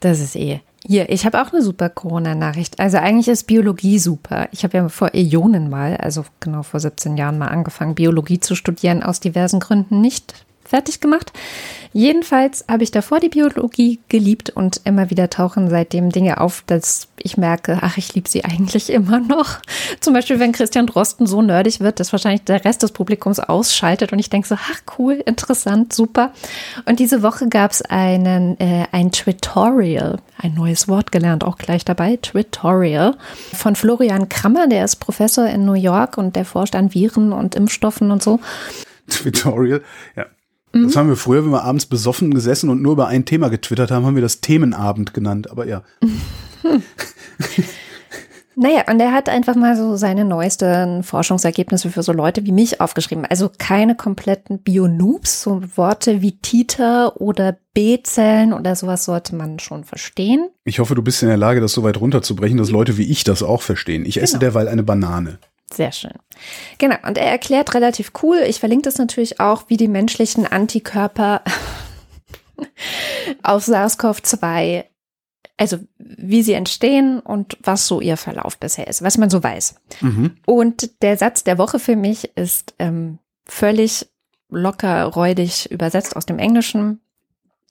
Das ist eh. Hier, ich habe auch eine super Corona-Nachricht. Also eigentlich ist Biologie super. Ich habe ja vor Äonen mal, also genau vor 17 Jahren mal angefangen, Biologie zu studieren, aus diversen Gründen nicht fertig gemacht. Jedenfalls habe ich davor die Biologie geliebt und immer wieder tauchen seitdem Dinge auf, dass ich merke, ach, ich liebe sie eigentlich immer noch. Zum Beispiel, wenn Christian Drosten so nerdig wird, dass wahrscheinlich der Rest des Publikums ausschaltet und ich denke so, ach cool, interessant, super. Und diese Woche gab es einen äh, ein Tutorial, ein neues Wort gelernt, auch gleich dabei, Tutorial von Florian Krammer, der ist Professor in New York und der forscht an Viren und Impfstoffen und so. Tutorial, ja. Das haben wir früher, wenn wir abends besoffen gesessen und nur über ein Thema getwittert haben, haben wir das Themenabend genannt. Aber ja. Naja, und er hat einfach mal so seine neuesten Forschungsergebnisse für so Leute wie mich aufgeschrieben. Also keine kompletten Bionoobs, so Worte wie Titer oder B-Zellen oder sowas sollte man schon verstehen. Ich hoffe, du bist in der Lage, das so weit runterzubrechen, dass Leute wie ich das auch verstehen. Ich esse Genau. derweil eine Banane. Sehr schön. Genau, und er erklärt relativ cool, ich verlinke das natürlich auch, wie die menschlichen Antikörper auf SARS-CoV-2, also wie sie entstehen und was so ihr Verlauf bisher ist, was man so weiß. Und der Satz der Woche für mich ist ähm, völlig locker, räudig übersetzt aus dem Englischen.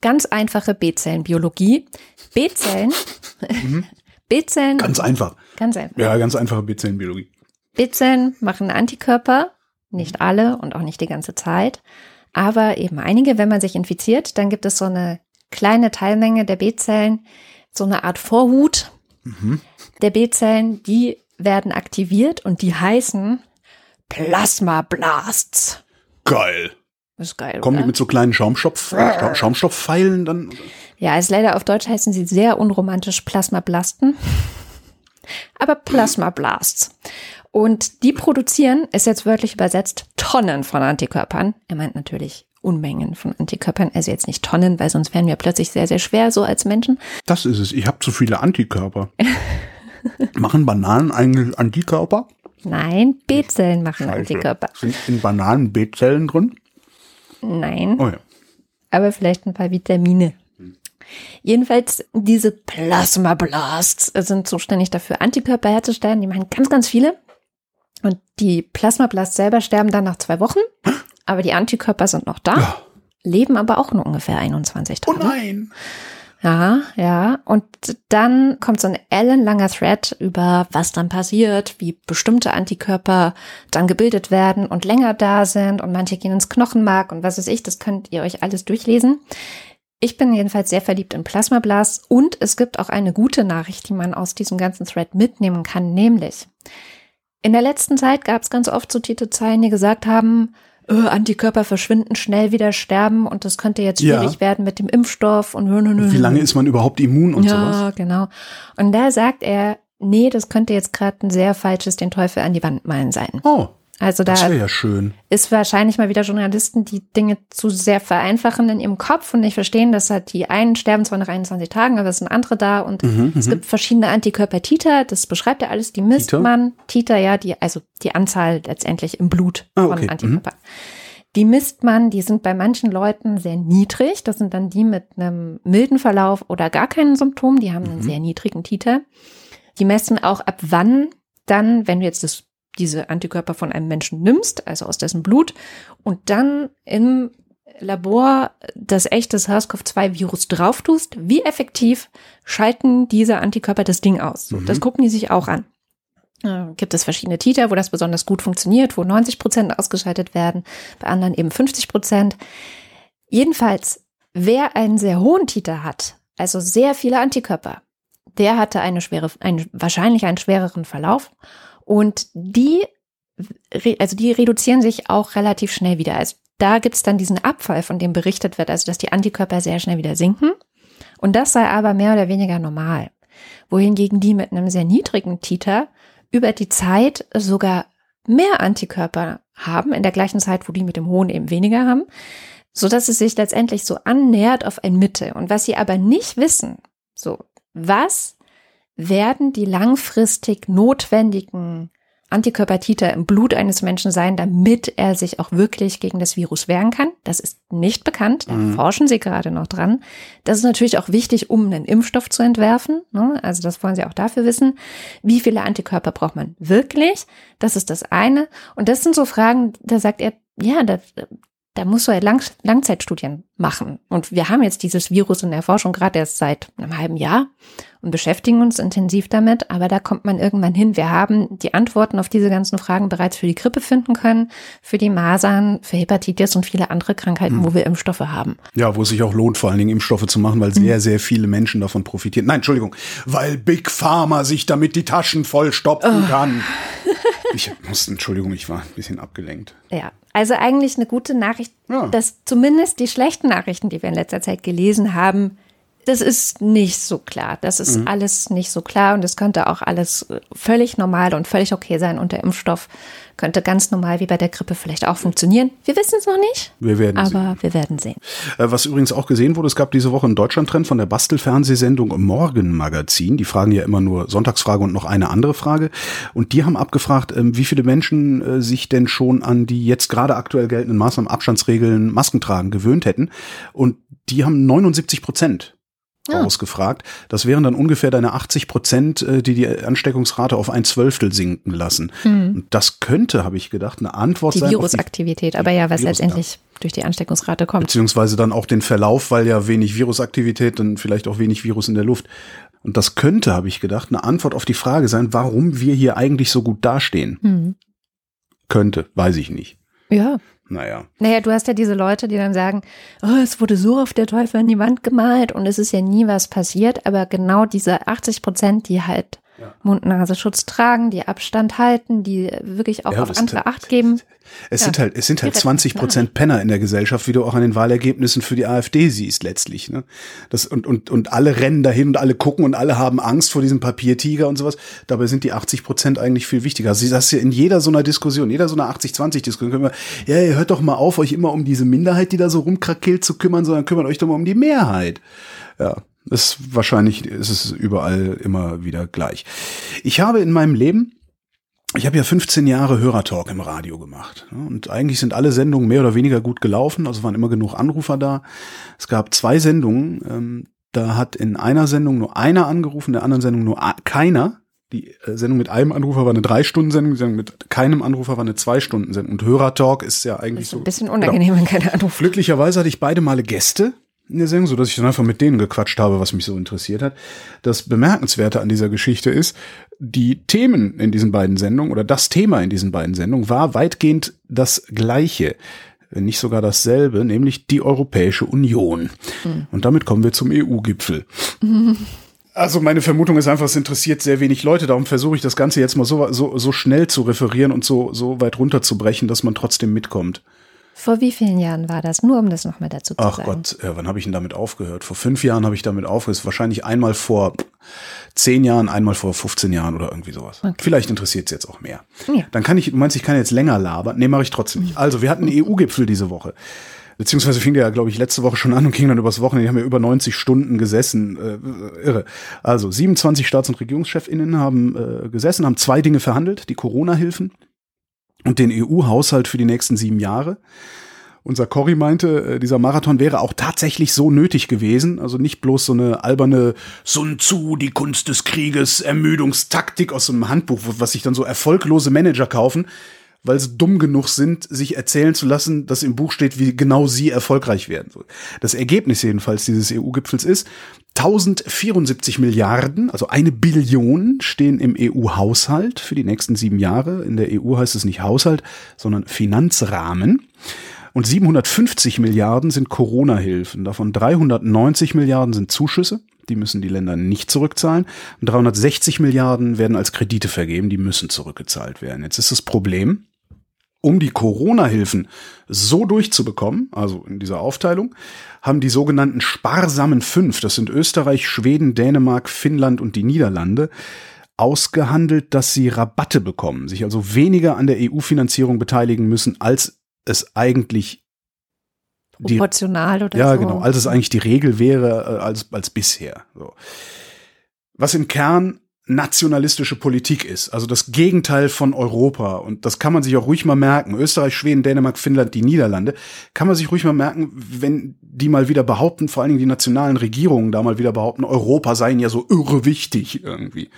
Ganz einfache B-Zellen-Biologie. B-Zellen, B-Zellen, Ganz einfach. ganz einfach. Ja, ganz einfache B-Zellenbiologie. B-Zellen machen Antikörper, nicht alle und auch nicht die ganze Zeit, aber eben einige, wenn man sich infiziert, dann gibt es so eine kleine Teilmenge der B-Zellen, so eine Art Vorhut der B-Zellen, die werden aktiviert und die heißen Plasmablasts. Geil. Ist geil, Kommen die oder? mit so kleinen Schaumstoff, Scha- Schaumstoffpfeilen dann? Ja, also leider auf Deutsch heißen sie sehr unromantisch Plasmablasten. Aber Plasmablasts. Und die produzieren, ist jetzt wörtlich übersetzt, Tonnen von Antikörpern. Er meint natürlich Unmengen von Antikörpern, also jetzt nicht Tonnen, weil sonst wären wir plötzlich sehr, sehr schwer, so als Menschen. Das ist es. Ich habe zu viele Antikörper. Machen Bananen eigentlich Antikörper? Nein, B-Zellen machen Antikörper. Sind in Bananen B-Zellen drin? Nein, Oh ja. aber vielleicht ein paar Vitamine. Jedenfalls, diese Plasmablasts sind zuständig dafür, Antikörper herzustellen. Die machen ganz, ganz viele. Und die Plasmablasts selber sterben dann nach zwei Wochen. aber die Antikörper sind noch da, Ja. leben aber auch nur ungefähr 21 Oh Tage. nein. Ja, ja. Und dann kommt so ein ellenlanger Thread über, was dann passiert, wie bestimmte Antikörper dann gebildet werden und länger da sind und manche gehen ins Knochenmark und was weiß ich, das könnt ihr euch alles durchlesen. Ich bin jedenfalls sehr verliebt in Plasmablas und es gibt auch eine gute Nachricht, die man aus diesem ganzen Thread mitnehmen kann, nämlich in der letzten Zeit gab es ganz oft so Titelzeilen, die gesagt haben, äh, Antikörper verschwinden, schnell wieder sterben und das könnte jetzt Ja. schwierig werden mit dem Impfstoff und Wie lange ist man überhaupt immun und ja, sowas? genau. Und da sagt er, nee, das könnte jetzt gerade ein sehr falsches den Teufel an die Wand malen sein. Oh, Also da ja schön. ist wahrscheinlich mal wieder Journalisten, die Dinge zu sehr vereinfachen in ihrem Kopf und nicht verstehen, dass halt die einen sterben zwar nach 21 Tagen, aber es sind andere da und Mhm, es gibt verschiedene Antikörper Titer, das beschreibt er alles, die misst Titer? man. Titer, ja, die, also die Anzahl letztendlich im Blut Ah, von okay, Antikörpern. Die misst man, die sind bei manchen Leuten sehr niedrig. Das sind dann die mit einem milden Verlauf oder gar keinen Symptom. Die haben einen sehr niedrigen Titer. Die messen auch ab wann dann, wenn du jetzt das, diese Antikörper von einem Menschen nimmst, also aus dessen Blut, und dann im Labor das echte SARS-CoV-2-Virus drauf tust, wie effektiv schalten diese Antikörper das Ding aus? So, Das gucken die sich auch an. Äh, Gibt es verschiedene Titer, wo das besonders gut funktioniert, wo 90 Prozent ausgeschaltet werden, bei anderen eben 50 Prozent. Jedenfalls, wer einen sehr hohen Titer hat, also sehr viele Antikörper, der hatte eine schwere, einen, wahrscheinlich einen schwereren Verlauf und die, also die reduzieren sich auch relativ schnell wieder. Also da gibt's dann diesen Abfall, von dem berichtet wird, also dass die Antikörper sehr schnell wieder sinken. Und das sei aber mehr oder weniger normal. Wohingegen die mit einem sehr niedrigen Titer über die Zeit sogar mehr Antikörper haben, in der gleichen Zeit, wo die mit dem hohen eben weniger haben, so dass es sich letztendlich so annähert auf ein Mitte. Und was sie aber nicht wissen, so, was werden die langfristig notwendigen Antikörpertiter im Blut eines Menschen sein, damit er sich auch wirklich gegen das Virus wehren kann. Das ist nicht bekannt. Da forschen sie gerade noch dran. Das ist natürlich auch wichtig, um einen Impfstoff zu entwerfen. ne? Also das wollen sie auch dafür wissen. Wie viele Antikörper braucht man wirklich? Das ist das eine. Und das sind so Fragen, da sagt er, ja, da, da musst du halt Lang Langzeitstudien machen. Und wir haben jetzt dieses Virus in der Forschung gerade erst seit einem halben Jahr und beschäftigen uns intensiv damit, aber da kommt man irgendwann hin. Wir haben die Antworten auf diese ganzen Fragen bereits für die Grippe finden können, für die Masern, für Hepatitis und viele andere Krankheiten, wo wir Impfstoffe haben. Ja, wo es sich auch lohnt, vor allen Dingen Impfstoffe zu machen, weil Mhm. sehr, sehr viele Menschen davon profitieren. Nein, Entschuldigung, weil Big Pharma sich damit die Taschen vollstopfen Oh. kann. Ich muss, Entschuldigung, ich war ein bisschen abgelenkt. Ja, also eigentlich eine gute Nachricht, Ja. dass zumindest die schlechten Nachrichten, die wir in letzter Zeit gelesen haben, das ist nicht so klar. Das ist Mhm. alles nicht so klar und es könnte auch alles äh, völlig normal und völlig okay sein und der Impfstoff könnte ganz normal wie bei der Grippe vielleicht auch funktionieren. Wir wissen es noch nicht, Wir werden aber wir werden sehen. Äh, Was übrigens auch gesehen wurde, es gab diese Woche einen Deutschland-Trend von der Bastelfernsehsendung Morgenmagazin. Die fragen ja immer nur Sonntagsfrage und noch eine andere Frage. Und die haben abgefragt, ähm, wie viele Menschen äh, sich denn schon an die jetzt gerade aktuell geltenden Maßnahmen, Abstandsregeln, Maskentragen gewöhnt hätten. Und die haben 79 Prozent Ah. ausgefragt. Das wären dann ungefähr deine 80 Prozent, äh, die die Ansteckungsrate auf ein Zwölftel sinken lassen. Und das könnte, habe ich gedacht, eine Antwort. Die sein Virusaktivität, aber ja, was Virus, letztendlich durch die Ansteckungsrate kommt. beziehungsweise dann auch den Verlauf, weil ja wenig Virusaktivität und vielleicht auch wenig Virus in der Luft. Und das könnte, habe ich gedacht, eine Antwort auf die Frage sein, warum wir hier eigentlich so gut dastehen. Hm. Könnte, weiß ich nicht. Ja. Naja. Naja, du hast ja diese Leute, die dann sagen, oh, es wurde so auf der Teufel an die Wand gemalt und es ist ja nie was passiert, aber genau diese 80 Prozent, die halt Mund-Nasenschutz tragen, die Abstand halten, die wirklich auch Ja, auf andere Acht geben. Es Ja. sind halt, es sind halt Wir 20 Prozent Penner in der Gesellschaft, wie du auch an den Wahlergebnissen für die AfD siehst letztlich. Ne? Das, und, und, und alle rennen dahin und alle gucken und alle haben Angst vor diesem Papiertiger und sowas. Dabei sind die 80 Prozent eigentlich viel wichtiger. Also das ist ja in jeder so einer Diskussion, jeder so einer 80-20-Diskussion, können wir, ja, ihr hört doch mal auf, euch immer um diese Minderheit, die da so rumkrakeelt, zu kümmern, sondern kümmert euch doch mal um die Mehrheit. Ja, ist wahrscheinlich ist es überall immer wieder gleich. Ich habe in meinem Leben ich habe ja 15 Jahre Hörertalk im Radio gemacht. Und eigentlich sind alle Sendungen mehr oder weniger gut gelaufen. Also waren immer genug Anrufer da. Es gab zwei Sendungen. Ähm, da hat in einer Sendung nur einer angerufen, in der anderen Sendung nur keiner. Die äh, Sendung mit einem Anrufer war eine Drei-Stunden-Sendung, die Sendung mit keinem Anrufer war eine Zwei-Stunden-Sendung. Und Hörertalk ist ja eigentlich Ist so. ein bisschen unangenehm, wenn keiner anruft. Glücklicherweise hatte ich beide Male Gäste in der Sendung, so dass ich dann einfach mit denen gequatscht habe, was mich so interessiert hat. Das Bemerkenswerte an dieser Geschichte ist, die Themen in diesen beiden Sendungen oder das Thema in diesen beiden Sendungen war weitgehend das gleiche, wenn nicht sogar dasselbe, nämlich die Europäische Union. Und damit kommen wir zum EU-Gipfel. Also meine Vermutung ist einfach, es interessiert sehr wenig Leute. Darum versuche ich das Ganze jetzt mal so, so, so schnell zu referieren und so, so weit runterzubrechen, dass man trotzdem mitkommt. Vor wie vielen Jahren war das? Nur um das nochmal dazu zu Ach sagen. Gott, äh, wann habe ich denn damit aufgehört? Vor fünf Jahren habe ich damit aufgehört. Wahrscheinlich einmal vor zehn Jahren, einmal vor 15 Jahren oder irgendwie sowas. Vielleicht interessiert es jetzt auch mehr. Ja. Dann kann ich, du meinst, ich kann jetzt länger labern? Nee, mache ich trotzdem nicht. Also, wir hatten einen EU-Gipfel diese Woche. Beziehungsweise fing der ja, glaube ich, letzte Woche schon an und ging dann übers Wochenende. Die haben ja über 90 Stunden gesessen. Äh, irre. Also 27 Staats- und RegierungschefInnen haben äh, gesessen, haben zwei Dinge verhandelt, die Corona-Hilfen und den EU-Haushalt für die nächsten sieben Jahre. Unser Cory meinte, äh, dieser Marathon wäre auch tatsächlich so nötig gewesen. Also nicht bloß so eine alberne Sun Tzu, die Kunst des Krieges, Ermüdungstaktik aus einem Handbuch, was sich dann so erfolglose Manager kaufen, weil sie dumm genug sind, sich erzählen zu lassen, dass im Buch steht, wie genau sie erfolgreich werden. Das Ergebnis jedenfalls dieses EU-Gipfels ist, 1074 Milliarden, also eine Billion, stehen im EU-Haushalt für die nächsten sieben Jahre. In der EU heißt es nicht Haushalt, sondern Finanzrahmen. Und 750 Milliarden sind Corona-Hilfen. Davon 390 Milliarden sind Zuschüsse. Die müssen die Länder nicht zurückzahlen. Und 360 Milliarden werden als Kredite vergeben. Die müssen zurückgezahlt werden. Jetzt ist das Problem, um die Corona-Hilfen so durchzubekommen, also in dieser Aufteilung, haben die sogenannten sparsamen fünf, das sind Österreich, Schweden, Dänemark, Finnland und die Niederlande, ausgehandelt, dass sie Rabatte bekommen, sich also weniger an der EU-Finanzierung beteiligen müssen, als es eigentlich die, Proportional oder ja, so. genau, als es eigentlich die Regel wäre äh, als, als bisher. So. Was im Kern nationalistische Politik ist, also das Gegenteil von Europa. Und das kann man sich auch ruhig mal merken. Österreich, Schweden, Dänemark, Finnland, die Niederlande, kann man sich ruhig mal merken, wenn die mal wieder behaupten, vor allen Dingen die nationalen Regierungen da mal wieder behaupten, Europa seien ja so irre wichtig irgendwie.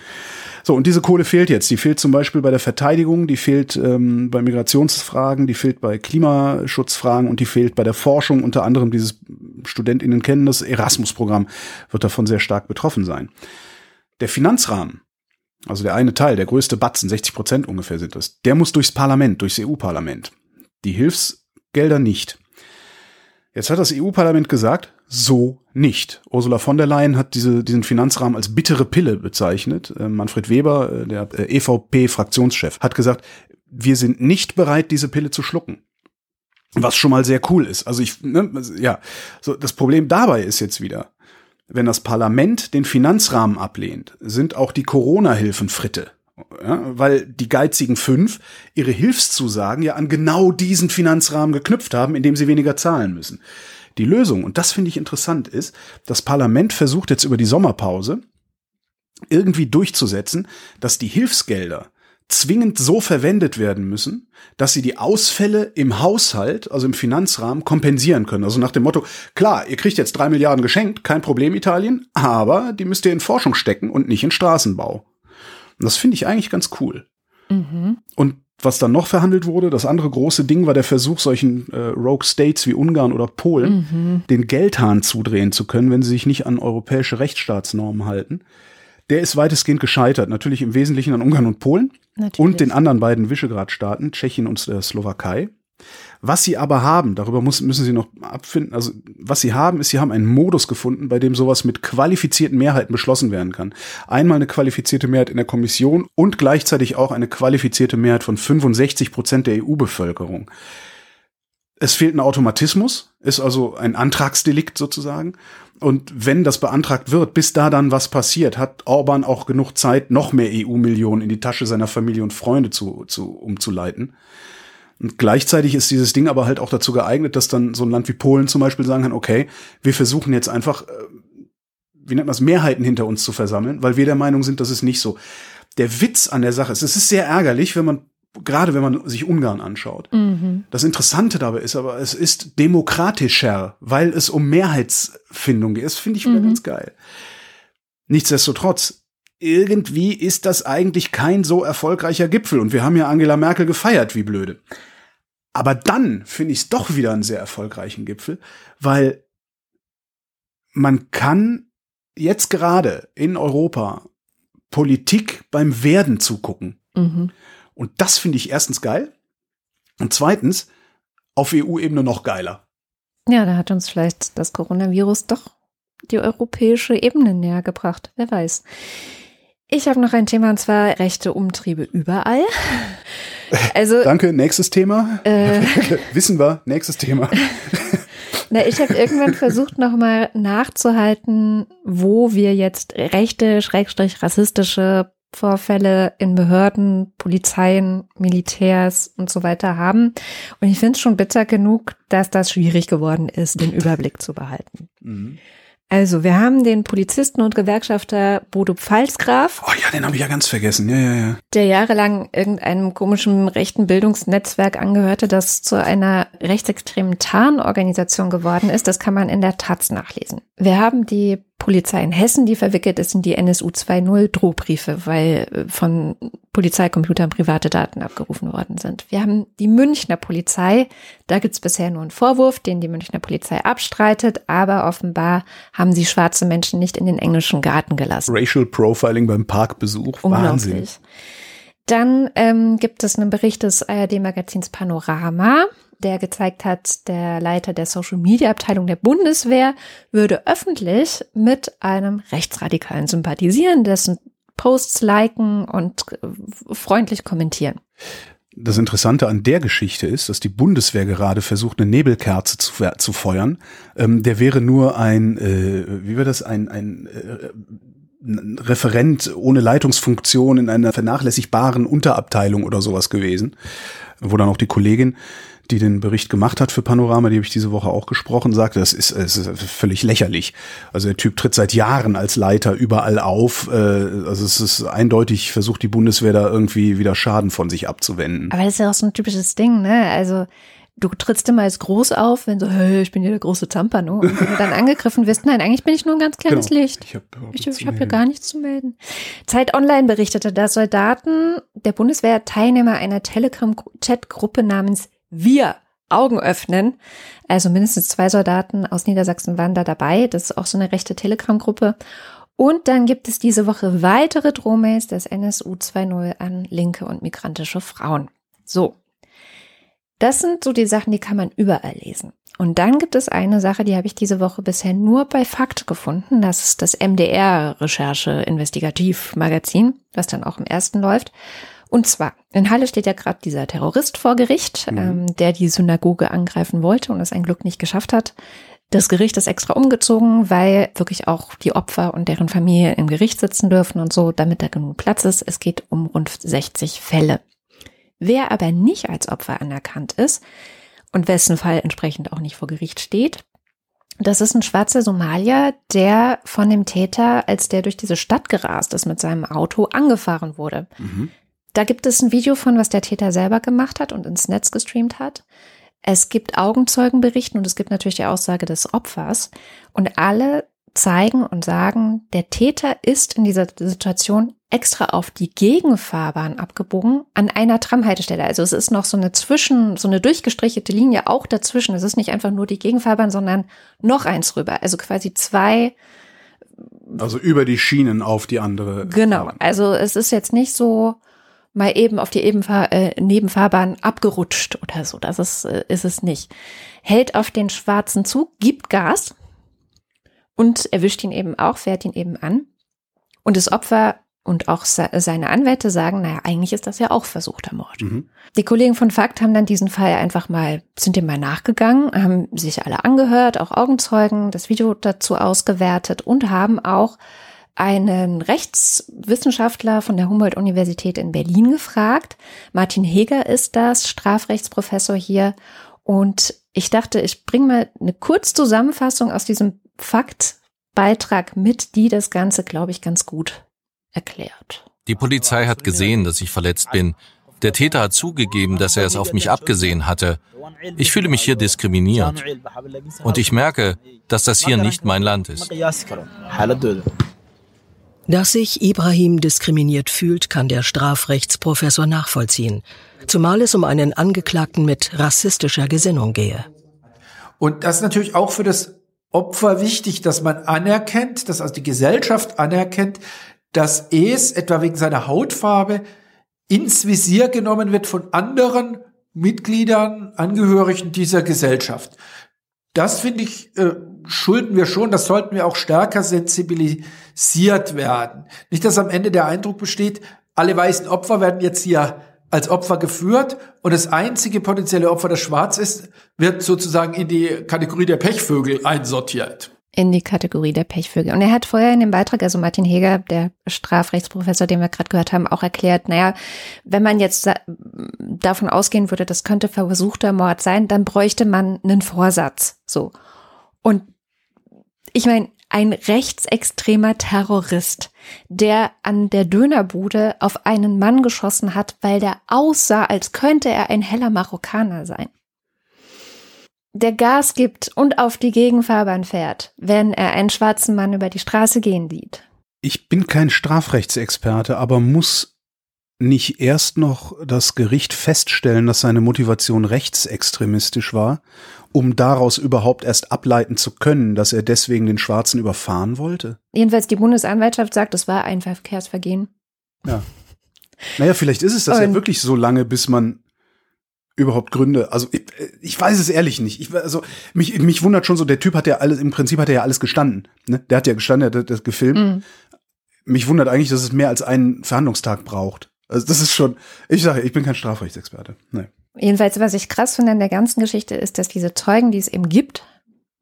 So, und diese Kohle fehlt jetzt. Die fehlt zum Beispiel bei der Verteidigung, die fehlt ähm, bei Migrationsfragen, die fehlt bei Klimaschutzfragen und die fehlt bei der Forschung. Unter anderem dieses StudentInnen kennen das Erasmus-Programm wird davon sehr stark betroffen sein. Der Finanzrahmen, also der eine Teil, der größte Batzen, 60 Prozent ungefähr sind das, der muss durchs Parlament, durchs EU-Parlament. Die Hilfsgelder nicht. Jetzt hat das EU-Parlament gesagt, so nicht. Ursula von der Leyen hat diese, diesen Finanzrahmen als bittere Pille bezeichnet. Äh, Manfred Weber, äh, der äh, EVP-Fraktionschef, hat gesagt, wir sind nicht bereit, diese Pille zu schlucken. Was schon mal sehr cool ist. Also ich, ne, ja, so das Problem dabei ist jetzt wieder, wenn das Parlament den Finanzrahmen ablehnt, sind auch die Corona-Hilfen Fritte. Ja, weil die geizigen fünf ihre Hilfszusagen ja an genau diesen Finanzrahmen geknüpft haben, indem sie weniger zahlen müssen. Die Lösung, und das finde ich interessant, ist, das Parlament versucht jetzt über die Sommerpause irgendwie durchzusetzen, dass die Hilfsgelder zwingend so verwendet werden müssen, dass sie die Ausfälle im Haushalt, also im Finanzrahmen, kompensieren können. Also nach dem Motto, klar, ihr kriegt jetzt drei Milliarden geschenkt, kein Problem, Italien, aber die müsst ihr in Forschung stecken und nicht in Straßenbau. Und das finde ich eigentlich ganz cool. Mhm. Und was dann noch verhandelt wurde, das andere große Ding war der Versuch, solchen äh, Rogue States wie Ungarn oder Polen Mhm. den Geldhahn zudrehen zu können, wenn sie sich nicht an europäische Rechtsstaatsnormen halten. Der ist weitestgehend gescheitert. Natürlich im Wesentlichen an Ungarn und Polen Natürlich. und den anderen beiden Visegrad-Staaten, Tschechien und der Slowakei. Was sie aber haben, darüber muss, müssen sie noch abfinden, also was sie haben, ist, sie haben einen Modus gefunden, bei dem sowas mit qualifizierten Mehrheiten beschlossen werden kann. Einmal eine qualifizierte Mehrheit in der Kommission und gleichzeitig auch eine qualifizierte Mehrheit von 65 Prozent der EU-Bevölkerung. Es fehlt ein Automatismus, ist also ein Antragsdelikt sozusagen. Und wenn das beantragt wird, bis da dann was passiert, hat Orban auch genug Zeit, noch mehr EU-Millionen in die Tasche seiner Familie und Freunde zu, zu umzuleiten. Und gleichzeitig ist dieses Ding aber halt auch dazu geeignet, dass dann so ein Land wie Polen zum Beispiel sagen kann, okay, wir versuchen jetzt einfach, äh, wie nennt man es, Mehrheiten hinter uns zu versammeln, weil wir der Meinung sind, das ist nicht so. Der Witz an der Sache ist, es ist sehr ärgerlich, wenn man, gerade wenn man sich Ungarn anschaut. Mhm. Das Interessante dabei ist aber, es ist demokratischer, weil es um Mehrheitsfindung geht. Das finde ich Mhm. ganz geil. Nichtsdestotrotz, irgendwie ist das eigentlich kein so erfolgreicher Gipfel. Und wir haben ja Angela Merkel gefeiert, wie blöde. Aber dann finde ich es doch wieder einen sehr erfolgreichen Gipfel, weil man kann jetzt gerade in Europa Politik beim Werden zugucken. Mhm. Und das finde ich erstens geil. Und zweitens, auf EU-Ebene noch geiler. Ja, da hat uns vielleicht das Coronavirus doch die europäische Ebene näher gebracht. Wer weiß. Ich habe noch ein Thema und zwar rechte Umtriebe überall. Also danke. Nächstes Thema. Äh, Wissen wir. Nächstes Thema. Na, ich habe irgendwann versucht, nochmal nachzuhalten, wo wir jetzt rechte, schrägstrich rassistische Vorfälle in Behörden, Polizeien, Militärs und so weiter haben. Und ich finde es schon bitter genug, dass das schwierig geworden ist, den Überblick zu behalten. Mhm. Also, wir haben den Polizisten und Gewerkschafter Bodo Pfalzgraf. Oh ja, den habe ich ja ganz vergessen. Ja, ja, ja. Der jahrelang irgendeinem komischen rechten Bildungsnetzwerk angehörte, das zu einer rechtsextremen Tarnorganisation geworden ist. Das kann man in der Taz nachlesen. Wir haben die Polizei in Hessen, die verwickelt ist in die NSU 2.0 Drohbriefe, weil äh, von Polizeicomputern private Daten abgerufen worden sind. Wir haben die Münchner Polizei, da gibt's bisher nur einen Vorwurf, den die Münchner Polizei abstreitet, aber offenbar haben sie schwarze Menschen nicht in den englischen Garten gelassen. Racial Profiling beim Parkbesuch, Wahnsinn. Dann ähm, gibt es einen Bericht des ARD-Magazins Panorama der gezeigt hat, der Leiter der Social Media Abteilung der Bundeswehr würde öffentlich mit einem Rechtsradikalen sympathisieren, dessen Posts liken und äh, freundlich kommentieren. Das Interessante an der Geschichte ist, dass die Bundeswehr gerade versucht, eine Nebelkerze zu, zu feuern. Ähm, der wäre nur ein, äh, wie wäre das, ein, ein äh, Referent ohne Leitungsfunktion in einer vernachlässigbaren Unterabteilung oder sowas gewesen, wo dann auch die Kollegin die den Bericht gemacht hat für Panorama, die habe ich diese Woche auch gesprochen, sagte, das ist, es ist völlig lächerlich. Also der Typ tritt seit Jahren als Leiter überall auf. Äh, also es ist eindeutig, versucht die Bundeswehr da irgendwie wieder Schaden von sich abzuwenden. Aber das ist ja auch so ein typisches Ding, ne? Also du trittst immer als groß auf, wenn so, hey, ich bin hier der große Zampano. Und wenn du dann angegriffen wirst, nein, eigentlich bin ich nur ein ganz kleines genau. Licht. Ich habe ich, ich hab hier gar nichts zu melden. Zeit Online berichtete, dass Soldaten der Bundeswehr Teilnehmer einer Telegram-Chat-Gruppe namens wir Augen öffnen. Also mindestens zwei Soldaten aus Niedersachsen waren da dabei. Das ist auch so eine rechte Telegram-Gruppe. Und dann gibt es diese Woche weitere Drohmails des NSU 2.0 an linke und migrantische Frauen. So. Das sind so die Sachen, die kann man überall lesen. Und dann gibt es eine Sache, die habe ich diese Woche bisher nur bei Fakt gefunden. Das ist das MDR-Recherche-Investigativ-Magazin, was dann auch im ersten läuft. Und zwar, in Halle steht ja gerade dieser Terrorist vor Gericht, mhm. ähm, der die Synagoge angreifen wollte und es ein Glück nicht geschafft hat. Das Gericht ist extra umgezogen, weil wirklich auch die Opfer und deren Familie im Gericht sitzen dürfen und so, damit da genug Platz ist. Es geht um rund 60 Fälle. Wer aber nicht als Opfer anerkannt ist und wessen Fall entsprechend auch nicht vor Gericht steht, das ist ein schwarzer Somalier, der von dem Täter, als der durch diese Stadt gerast ist mit seinem Auto, angefahren wurde. Mhm. Da gibt es ein Video von, was der Täter selber gemacht hat und ins Netz gestreamt hat. Es gibt Augenzeugenberichten und es gibt natürlich die Aussage des Opfers. Und alle zeigen und sagen, der Täter ist in dieser Situation extra auf die Gegenfahrbahn abgebogen an einer Tramhaltestelle. Also es ist noch so eine zwischen, so eine durchgestrichelte Linie auch dazwischen. Es ist nicht einfach nur die Gegenfahrbahn, sondern noch eins rüber. Also quasi zwei. Also über die Schienen auf die andere. Genau. Also es ist jetzt nicht so, mal eben auf die Ebenfahr äh, Nebenfahrbahn abgerutscht oder so. Das ist, äh, ist es nicht. Hält auf den schwarzen Zug, gibt Gas und erwischt ihn eben auch, fährt ihn eben an. Und das Opfer und auch seine Anwälte sagen, naja, eigentlich ist das ja auch versuchter Mord. Mhm. Die Kollegen von Fakt haben dann diesen Fall einfach mal, sind dem mal nachgegangen, haben sich alle angehört, auch Augenzeugen, das Video dazu ausgewertet und haben auch einen Rechtswissenschaftler von der Humboldt-Universität in Berlin gefragt. Martin Heger ist das, Strafrechtsprofessor hier. Und ich dachte, ich bringe mal eine Kurzzusammenfassung aus diesem Faktbeitrag mit, die das Ganze, glaube ich, ganz gut erklärt. Die Polizei hat gesehen, dass ich verletzt bin. Der Täter hat zugegeben, dass er es auf mich abgesehen hatte. Ich fühle mich hier diskriminiert. Und ich merke, dass das hier nicht mein Land ist. Dass sich Ibrahim diskriminiert fühlt, kann der Strafrechtsprofessor nachvollziehen, zumal es um einen Angeklagten mit rassistischer Gesinnung gehe. Und das ist natürlich auch für das Opfer wichtig, dass man anerkennt, dass also die Gesellschaft anerkennt, dass es etwa wegen seiner Hautfarbe ins Visier genommen wird von anderen Mitgliedern, Angehörigen dieser Gesellschaft. Das finde ich, äh, schulden wir schon, das sollten wir auch stärker sensibilisiert werden. Nicht, dass am Ende der Eindruck besteht, alle weißen Opfer werden jetzt hier als Opfer geführt und das einzige potenzielle Opfer, das schwarz ist, wird sozusagen in die Kategorie der Pechvögel einsortiert. In die Kategorie der Pechvögel. Und er hat vorher in dem Beitrag, also Martin Heger, der Strafrechtsprofessor, den wir gerade gehört haben, auch erklärt, naja, wenn man jetzt davon ausgehen würde, das könnte versuchter Mord sein, dann bräuchte man einen Vorsatz. So. Und ich meine, ein rechtsextremer Terrorist, der an der Dönerbude auf einen Mann geschossen hat, weil der aussah, als könnte er ein heller Marokkaner sein. Der Gas gibt und auf die Gegenfahrbahn fährt, wenn er einen schwarzen Mann über die Straße gehen sieht. Ich bin kein Strafrechtsexperte, aber muss nicht erst noch das Gericht feststellen, dass seine Motivation rechtsextremistisch war, um daraus überhaupt erst ableiten zu können, dass er deswegen den Schwarzen überfahren wollte? Jedenfalls die Bundesanwaltschaft sagt, es war ein Verkehrsvergehen. Ja. Naja, vielleicht ist es das Und ja wirklich so lange, bis man überhaupt Gründe. Also ich, ich weiß es ehrlich nicht. Ich, also mich, mich wundert schon so, der Typ hat ja alles, im Prinzip hat er ja alles gestanden. Ne? Der hat ja gestanden, der hat das gefilmt. Mhm. Mich wundert eigentlich, dass es mehr als einen Verhandlungstag braucht. Also das ist schon, ich sage, ich bin kein Strafrechtsexperte. Nee. Jedenfalls, was ich krass finde an der ganzen Geschichte, ist, dass diese Zeugen, die es eben gibt,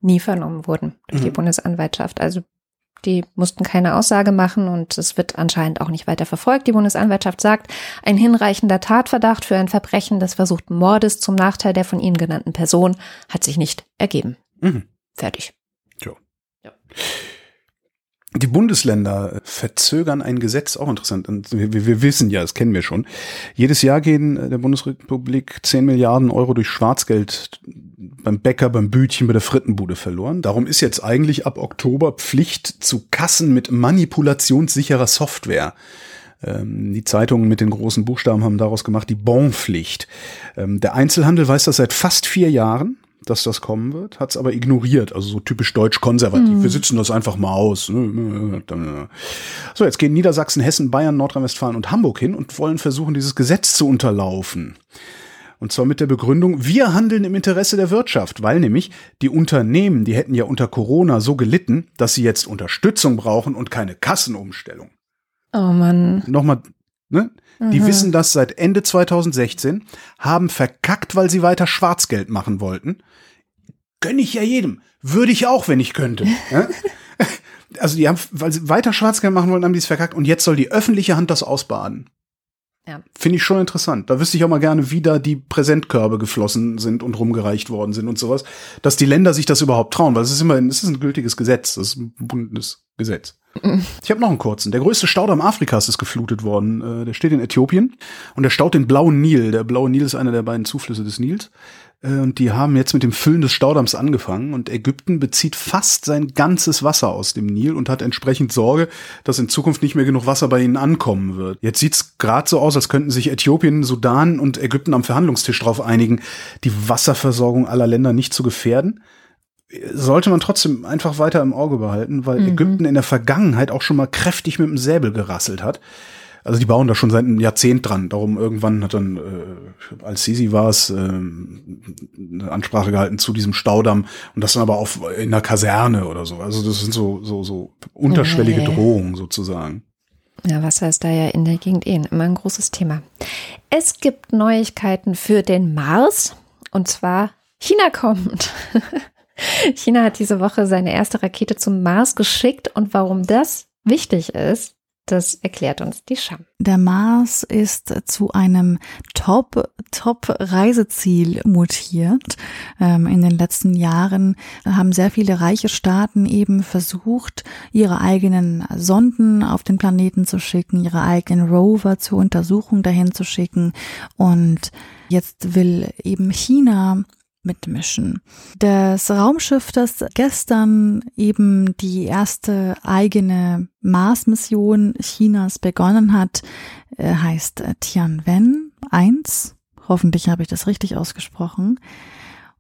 nie vernommen wurden durch mhm. die Bundesanwaltschaft. Also die mussten keine Aussage machen und es wird anscheinend auch nicht weiter verfolgt. Die Bundesanwaltschaft sagt, ein hinreichender Tatverdacht für ein Verbrechen des versuchten Mordes zum Nachteil der von Ihnen genannten Person hat sich nicht ergeben. Mhm. Fertig. Jo. Ja. Die Bundesländer verzögern ein Gesetz, auch interessant. Wir, wir, wissen ja, das kennen wir schon. Jedes Jahr gehen der Bundesrepublik 10 Milliarden Euro durch Schwarzgeld beim Bäcker, beim Bütchen, bei der Frittenbude verloren. Darum ist jetzt eigentlich ab Oktober Pflicht zu Kassen mit manipulationssicherer Software. Ähm, die Zeitungen mit den großen Buchstaben haben daraus gemacht die Bonpflicht. Ähm, der Einzelhandel weiß das seit fast vier Jahren dass das kommen wird, hat es aber ignoriert. Also so typisch deutsch-konservativ. Mhm. Wir sitzen das einfach mal aus. So, jetzt gehen Niedersachsen, Hessen, Bayern, Nordrhein-Westfalen und Hamburg hin und wollen versuchen, dieses Gesetz zu unterlaufen. Und zwar mit der Begründung, wir handeln im Interesse der Wirtschaft, weil nämlich die Unternehmen, die hätten ja unter Corona so gelitten, dass sie jetzt Unterstützung brauchen und keine Kassenumstellung. Oh Mann. Nochmal, ne? Die mhm. wissen das seit Ende 2016, haben verkackt, weil sie weiter Schwarzgeld machen wollten. Gönn ich ja jedem. Würde ich auch, wenn ich könnte. also die haben, weil sie weiter Schwarzgeld machen wollten, haben die es verkackt und jetzt soll die öffentliche Hand das ausbaden. Ja. Finde ich schon interessant. Da wüsste ich auch mal gerne, wie da die Präsentkörbe geflossen sind und rumgereicht worden sind und sowas. Dass die Länder sich das überhaupt trauen, weil es ist immerhin, es ist ein gültiges Gesetz, das ist ein Bundesgesetz. Ich habe noch einen kurzen. Der größte Staudamm Afrikas ist geflutet worden. Äh, der steht in Äthiopien und der staut den Blauen Nil. Der Blaue Nil ist einer der beiden Zuflüsse des Nils. Äh, und die haben jetzt mit dem Füllen des Staudamms angefangen und Ägypten bezieht fast sein ganzes Wasser aus dem Nil und hat entsprechend Sorge, dass in Zukunft nicht mehr genug Wasser bei ihnen ankommen wird. Jetzt sieht's gerade so aus, als könnten sich Äthiopien, Sudan und Ägypten am Verhandlungstisch darauf einigen, die Wasserversorgung aller Länder nicht zu gefährden sollte man trotzdem einfach weiter im Auge behalten, weil mhm. Ägypten in der Vergangenheit auch schon mal kräftig mit dem Säbel gerasselt hat. Also die bauen da schon seit einem Jahrzehnt dran. Darum irgendwann hat dann, äh, als Sisi war es, äh, eine Ansprache gehalten zu diesem Staudamm und das dann aber auf in der Kaserne oder so. Also das sind so so so unterschwellige okay. Drohungen sozusagen. Ja, Wasser ist da ja in der Gegend eh immer ein großes Thema. Es gibt Neuigkeiten für den Mars und zwar China kommt. China hat diese Woche seine erste Rakete zum Mars geschickt und warum das wichtig ist, das erklärt uns die Scham. Der Mars ist zu einem Top, Top Reiseziel mutiert. Ähm, in den letzten Jahren haben sehr viele reiche Staaten eben versucht, ihre eigenen Sonden auf den Planeten zu schicken, ihre eigenen Rover zur Untersuchung dahin zu schicken. Und jetzt will eben China mitmischen. Das Raumschiff, das gestern eben die erste eigene Mars-Mission Chinas begonnen hat, äh, heißt Tianwen 1. Hoffentlich habe ich das richtig ausgesprochen.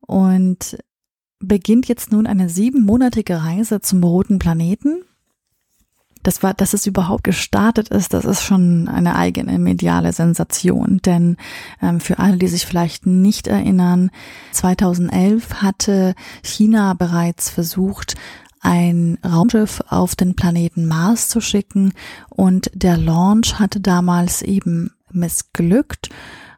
Und beginnt jetzt nun eine siebenmonatige Reise zum roten Planeten das war, dass es überhaupt gestartet ist, das ist schon eine eigene mediale Sensation. Denn ähm, für alle, die sich vielleicht nicht erinnern, 2011 hatte China bereits versucht, ein Raumschiff auf den Planeten Mars zu schicken und der Launch hatte damals eben missglückt.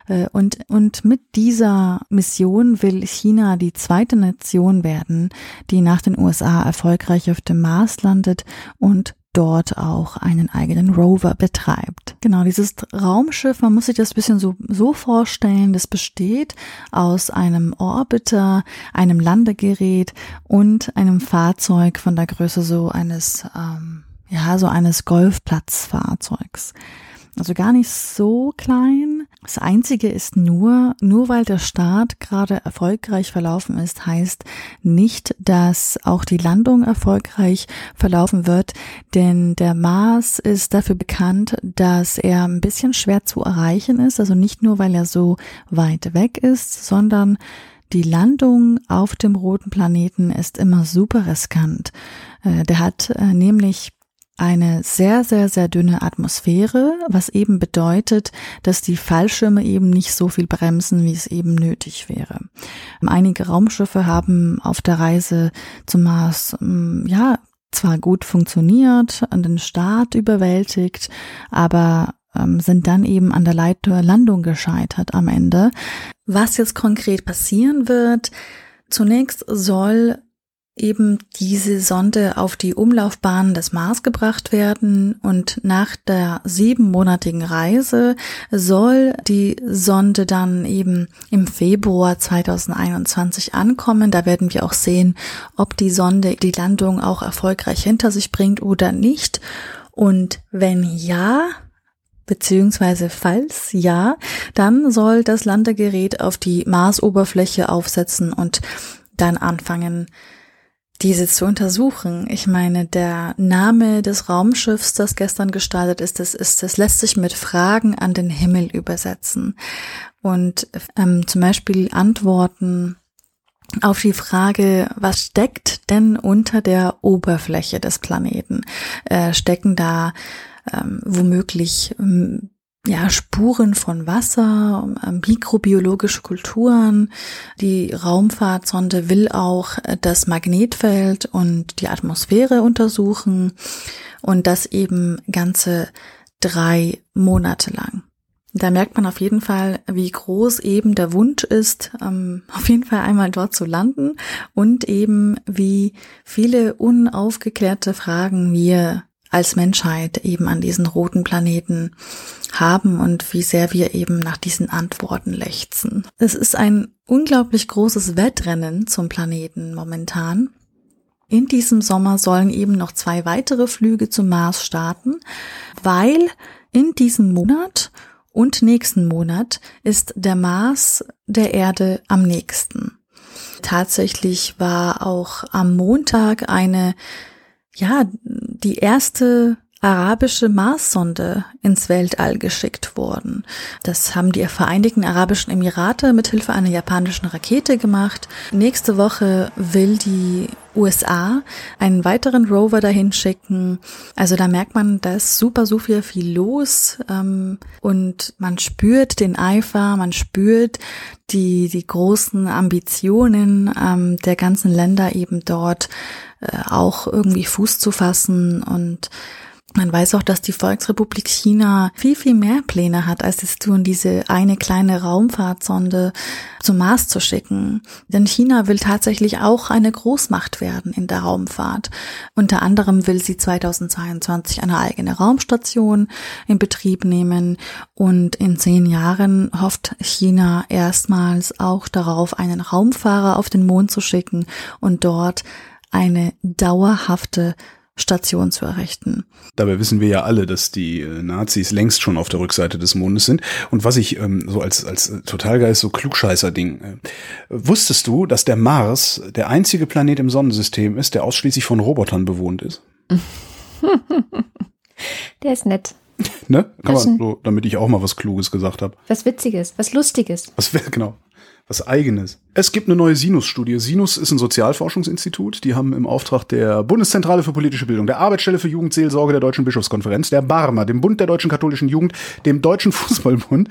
Äh, und, und mit dieser Mission will China die zweite Nation werden, die nach den USA erfolgreich auf dem Mars landet und dort auch einen eigenen Rover betreibt. Genau, dieses Raumschiff, man muss sich das bisschen so, so vorstellen, das besteht aus einem Orbiter, einem Landegerät und einem Fahrzeug von der Größe so eines, ähm, ja, so eines Golfplatzfahrzeugs. Also gar nicht so klein. Das Einzige ist nur, nur weil der Start gerade erfolgreich verlaufen ist, heißt nicht, dass auch die Landung erfolgreich verlaufen wird, denn der Mars ist dafür bekannt, dass er ein bisschen schwer zu erreichen ist, also nicht nur, weil er so weit weg ist, sondern die Landung auf dem roten Planeten ist immer super riskant. Äh, der hat äh, nämlich eine sehr, sehr, sehr dünne Atmosphäre, was eben bedeutet, dass die Fallschirme eben nicht so viel bremsen, wie es eben nötig wäre. Einige Raumschiffe haben auf der Reise zum Mars, mm, ja, zwar gut funktioniert, an den Start überwältigt, aber ähm, sind dann eben an der Landung gescheitert am Ende. Was jetzt konkret passieren wird, zunächst soll eben diese Sonde auf die Umlaufbahn des Mars gebracht werden und nach der siebenmonatigen Reise soll die Sonde dann eben im Februar 2021 ankommen. Da werden wir auch sehen, ob die Sonde die Landung auch erfolgreich hinter sich bringt oder nicht. Und wenn ja, beziehungsweise falls ja, dann soll das Landegerät auf die Marsoberfläche aufsetzen und dann anfangen, diese zu untersuchen. Ich meine, der Name des Raumschiffs, das gestern gestartet ist, das ist, das lässt sich mit Fragen an den Himmel übersetzen. Und ähm, zum Beispiel Antworten auf die Frage, was steckt denn unter der Oberfläche des Planeten? Äh, stecken da ähm, womöglich ähm, ja, Spuren von Wasser, ähm, mikrobiologische Kulturen. Die Raumfahrtsonde will auch äh, das Magnetfeld und die Atmosphäre untersuchen und das eben ganze drei Monate lang. Da merkt man auf jeden Fall, wie groß eben der Wunsch ist, ähm, auf jeden Fall einmal dort zu landen und eben wie viele unaufgeklärte Fragen wir als Menschheit eben an diesen roten Planeten haben und wie sehr wir eben nach diesen Antworten lechzen. Es ist ein unglaublich großes Wettrennen zum Planeten momentan. In diesem Sommer sollen eben noch zwei weitere Flüge zum Mars starten, weil in diesem Monat und nächsten Monat ist der Mars der Erde am nächsten. Tatsächlich war auch am Montag eine ja, die erste arabische Marssonde ins Weltall geschickt worden. Das haben die Vereinigten Arabischen Emirate mithilfe einer japanischen Rakete gemacht. Nächste Woche will die USA einen weiteren Rover dahin schicken. Also da merkt man, da ist super, super viel los ähm, und man spürt den Eifer, man spürt die, die großen Ambitionen ähm, der ganzen Länder eben dort äh, auch irgendwie Fuß zu fassen und man weiß auch, dass die Volksrepublik China viel, viel mehr Pläne hat, als es tun, diese eine kleine Raumfahrtsonde zum Mars zu schicken. Denn China will tatsächlich auch eine Großmacht werden in der Raumfahrt. Unter anderem will sie 2022 eine eigene Raumstation in Betrieb nehmen und in zehn Jahren hofft China erstmals auch darauf, einen Raumfahrer auf den Mond zu schicken und dort eine dauerhafte Station zu errichten. Dabei wissen wir ja alle, dass die äh, Nazis längst schon auf der Rückseite des Mondes sind. Und was ich ähm, so als, als äh, Totalgeist, so Klugscheißer-Ding, äh, wusstest du, dass der Mars der einzige Planet im Sonnensystem ist, der ausschließlich von Robotern bewohnt ist? der ist nett. ne? Kann man so, damit ich auch mal was Kluges gesagt habe. Was Witziges, was Lustiges. Was wäre, genau was eigenes. Es gibt eine neue Sinus-Studie. Sinus ist ein Sozialforschungsinstitut. Die haben im Auftrag der Bundeszentrale für politische Bildung, der Arbeitsstelle für Jugendseelsorge der Deutschen Bischofskonferenz, der Barmer, dem Bund der deutschen katholischen Jugend, dem Deutschen Fußballbund,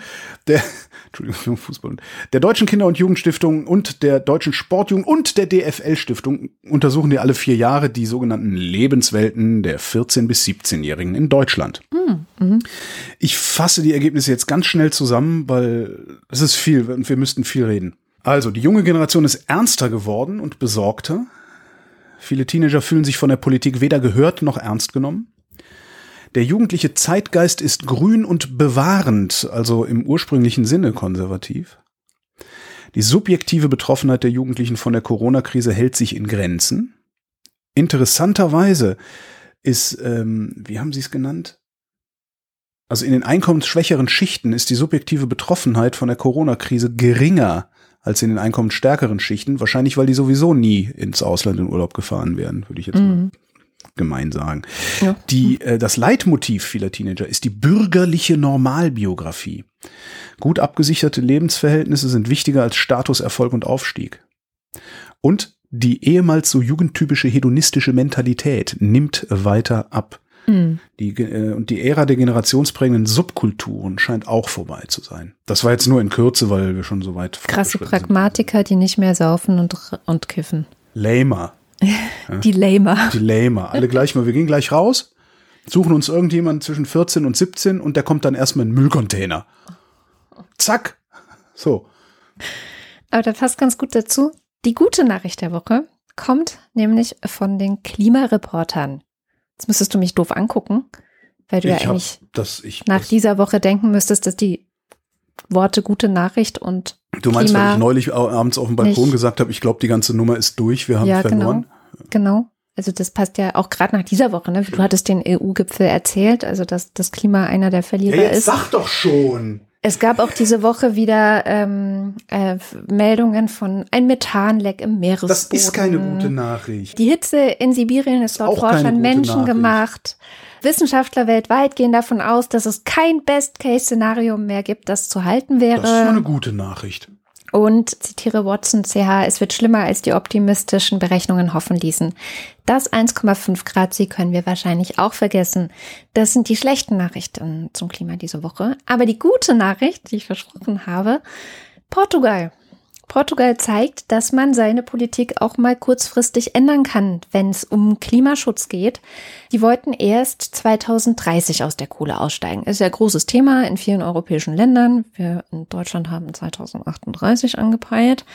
der Entschuldigung, Fußball, der Deutschen Kinder- und Jugendstiftung und der Deutschen Sportjugend und der DFL-Stiftung untersuchen die alle vier Jahre die sogenannten Lebenswelten der 14- bis 17-Jährigen in Deutschland. Mhm. Ich fasse die Ergebnisse jetzt ganz schnell zusammen, weil es ist viel und wir müssten viel reden. Also, die junge Generation ist ernster geworden und besorgter. Viele Teenager fühlen sich von der Politik weder gehört noch ernst genommen. Der jugendliche Zeitgeist ist grün und bewahrend, also im ursprünglichen Sinne konservativ. Die subjektive Betroffenheit der Jugendlichen von der Corona-Krise hält sich in Grenzen. Interessanterweise ist, ähm, wie haben Sie es genannt? Also in den einkommensschwächeren Schichten ist die subjektive Betroffenheit von der Corona-Krise geringer als in den einkommensstärkeren Schichten. Wahrscheinlich, weil die sowieso nie ins Ausland in Urlaub gefahren werden, würde ich jetzt mhm. mal gemein sagen. Ja. Die, äh, das Leitmotiv vieler Teenager ist die bürgerliche Normalbiografie. Gut abgesicherte Lebensverhältnisse sind wichtiger als Status, Erfolg und Aufstieg. Und die ehemals so jugendtypische hedonistische Mentalität nimmt weiter ab. Mhm. Die, äh, und die Ära der generationsprägenden Subkulturen scheint auch vorbei zu sein. Das war jetzt nur in Kürze, weil wir schon so weit Krasse Pragmatiker, sind. die nicht mehr saufen und, und kiffen. Lamer. Die Lamer. Die Lamer. Alle gleich mal. Wir gehen gleich raus, suchen uns irgendjemand zwischen 14 und 17 und der kommt dann erstmal in den Müllcontainer. Zack. So. Aber da passt ganz gut dazu. Die gute Nachricht der Woche kommt nämlich von den Klimareportern. Jetzt müsstest du mich doof angucken, weil du ich ja eigentlich das, ich, nach dieser Woche denken müsstest, dass die Worte gute Nachricht und Du meinst, Klima weil ich neulich abends auf dem Balkon nicht. gesagt habe, ich glaube, die ganze Nummer ist durch, wir haben ja, verloren. Genau, genau. Also das passt ja auch gerade nach dieser Woche. Ne? Du hattest den EU-Gipfel erzählt, also dass das Klima einer der Verlierer ja, jetzt ist. Sag doch schon. Es gab auch diese Woche wieder ähm, äh, Meldungen von ein Methanleck im Meeresboden. Das ist keine gute Nachricht. Die Hitze in Sibirien ist laut Forschern menschengemacht. Wissenschaftler weltweit gehen davon aus, dass es kein Best-Case-Szenario mehr gibt, das zu halten wäre. Das ist eine gute Nachricht. Und zitiere Watson CH, es wird schlimmer, als die optimistischen Berechnungen hoffen ließen. Das 1,5 Grad Sie können wir wahrscheinlich auch vergessen. Das sind die schlechten Nachrichten zum Klima diese Woche. Aber die gute Nachricht, die ich versprochen habe, Portugal Portugal zeigt, dass man seine Politik auch mal kurzfristig ändern kann, wenn es um Klimaschutz geht. Die wollten erst 2030 aus der Kohle aussteigen. Ist ja ein großes Thema in vielen europäischen Ländern. Wir in Deutschland haben 2038 angepeilt.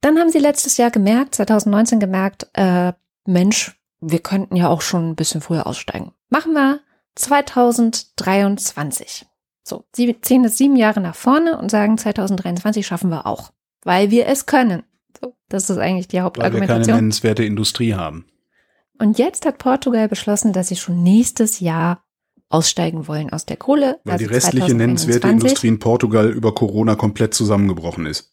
Dann haben sie letztes Jahr gemerkt, 2019 gemerkt, äh, Mensch, wir könnten ja auch schon ein bisschen früher aussteigen. Machen wir 2023. So, sie ziehen es sieben Jahre nach vorne und sagen, 2023 schaffen wir auch weil wir es können. So, das ist eigentlich die Hauptargumentation. Weil wir keine nennenswerte Industrie haben. Und jetzt hat Portugal beschlossen, dass sie schon nächstes Jahr aussteigen wollen aus der Kohle. Weil also die restliche 2021. nennenswerte Industrie in Portugal über Corona komplett zusammengebrochen ist.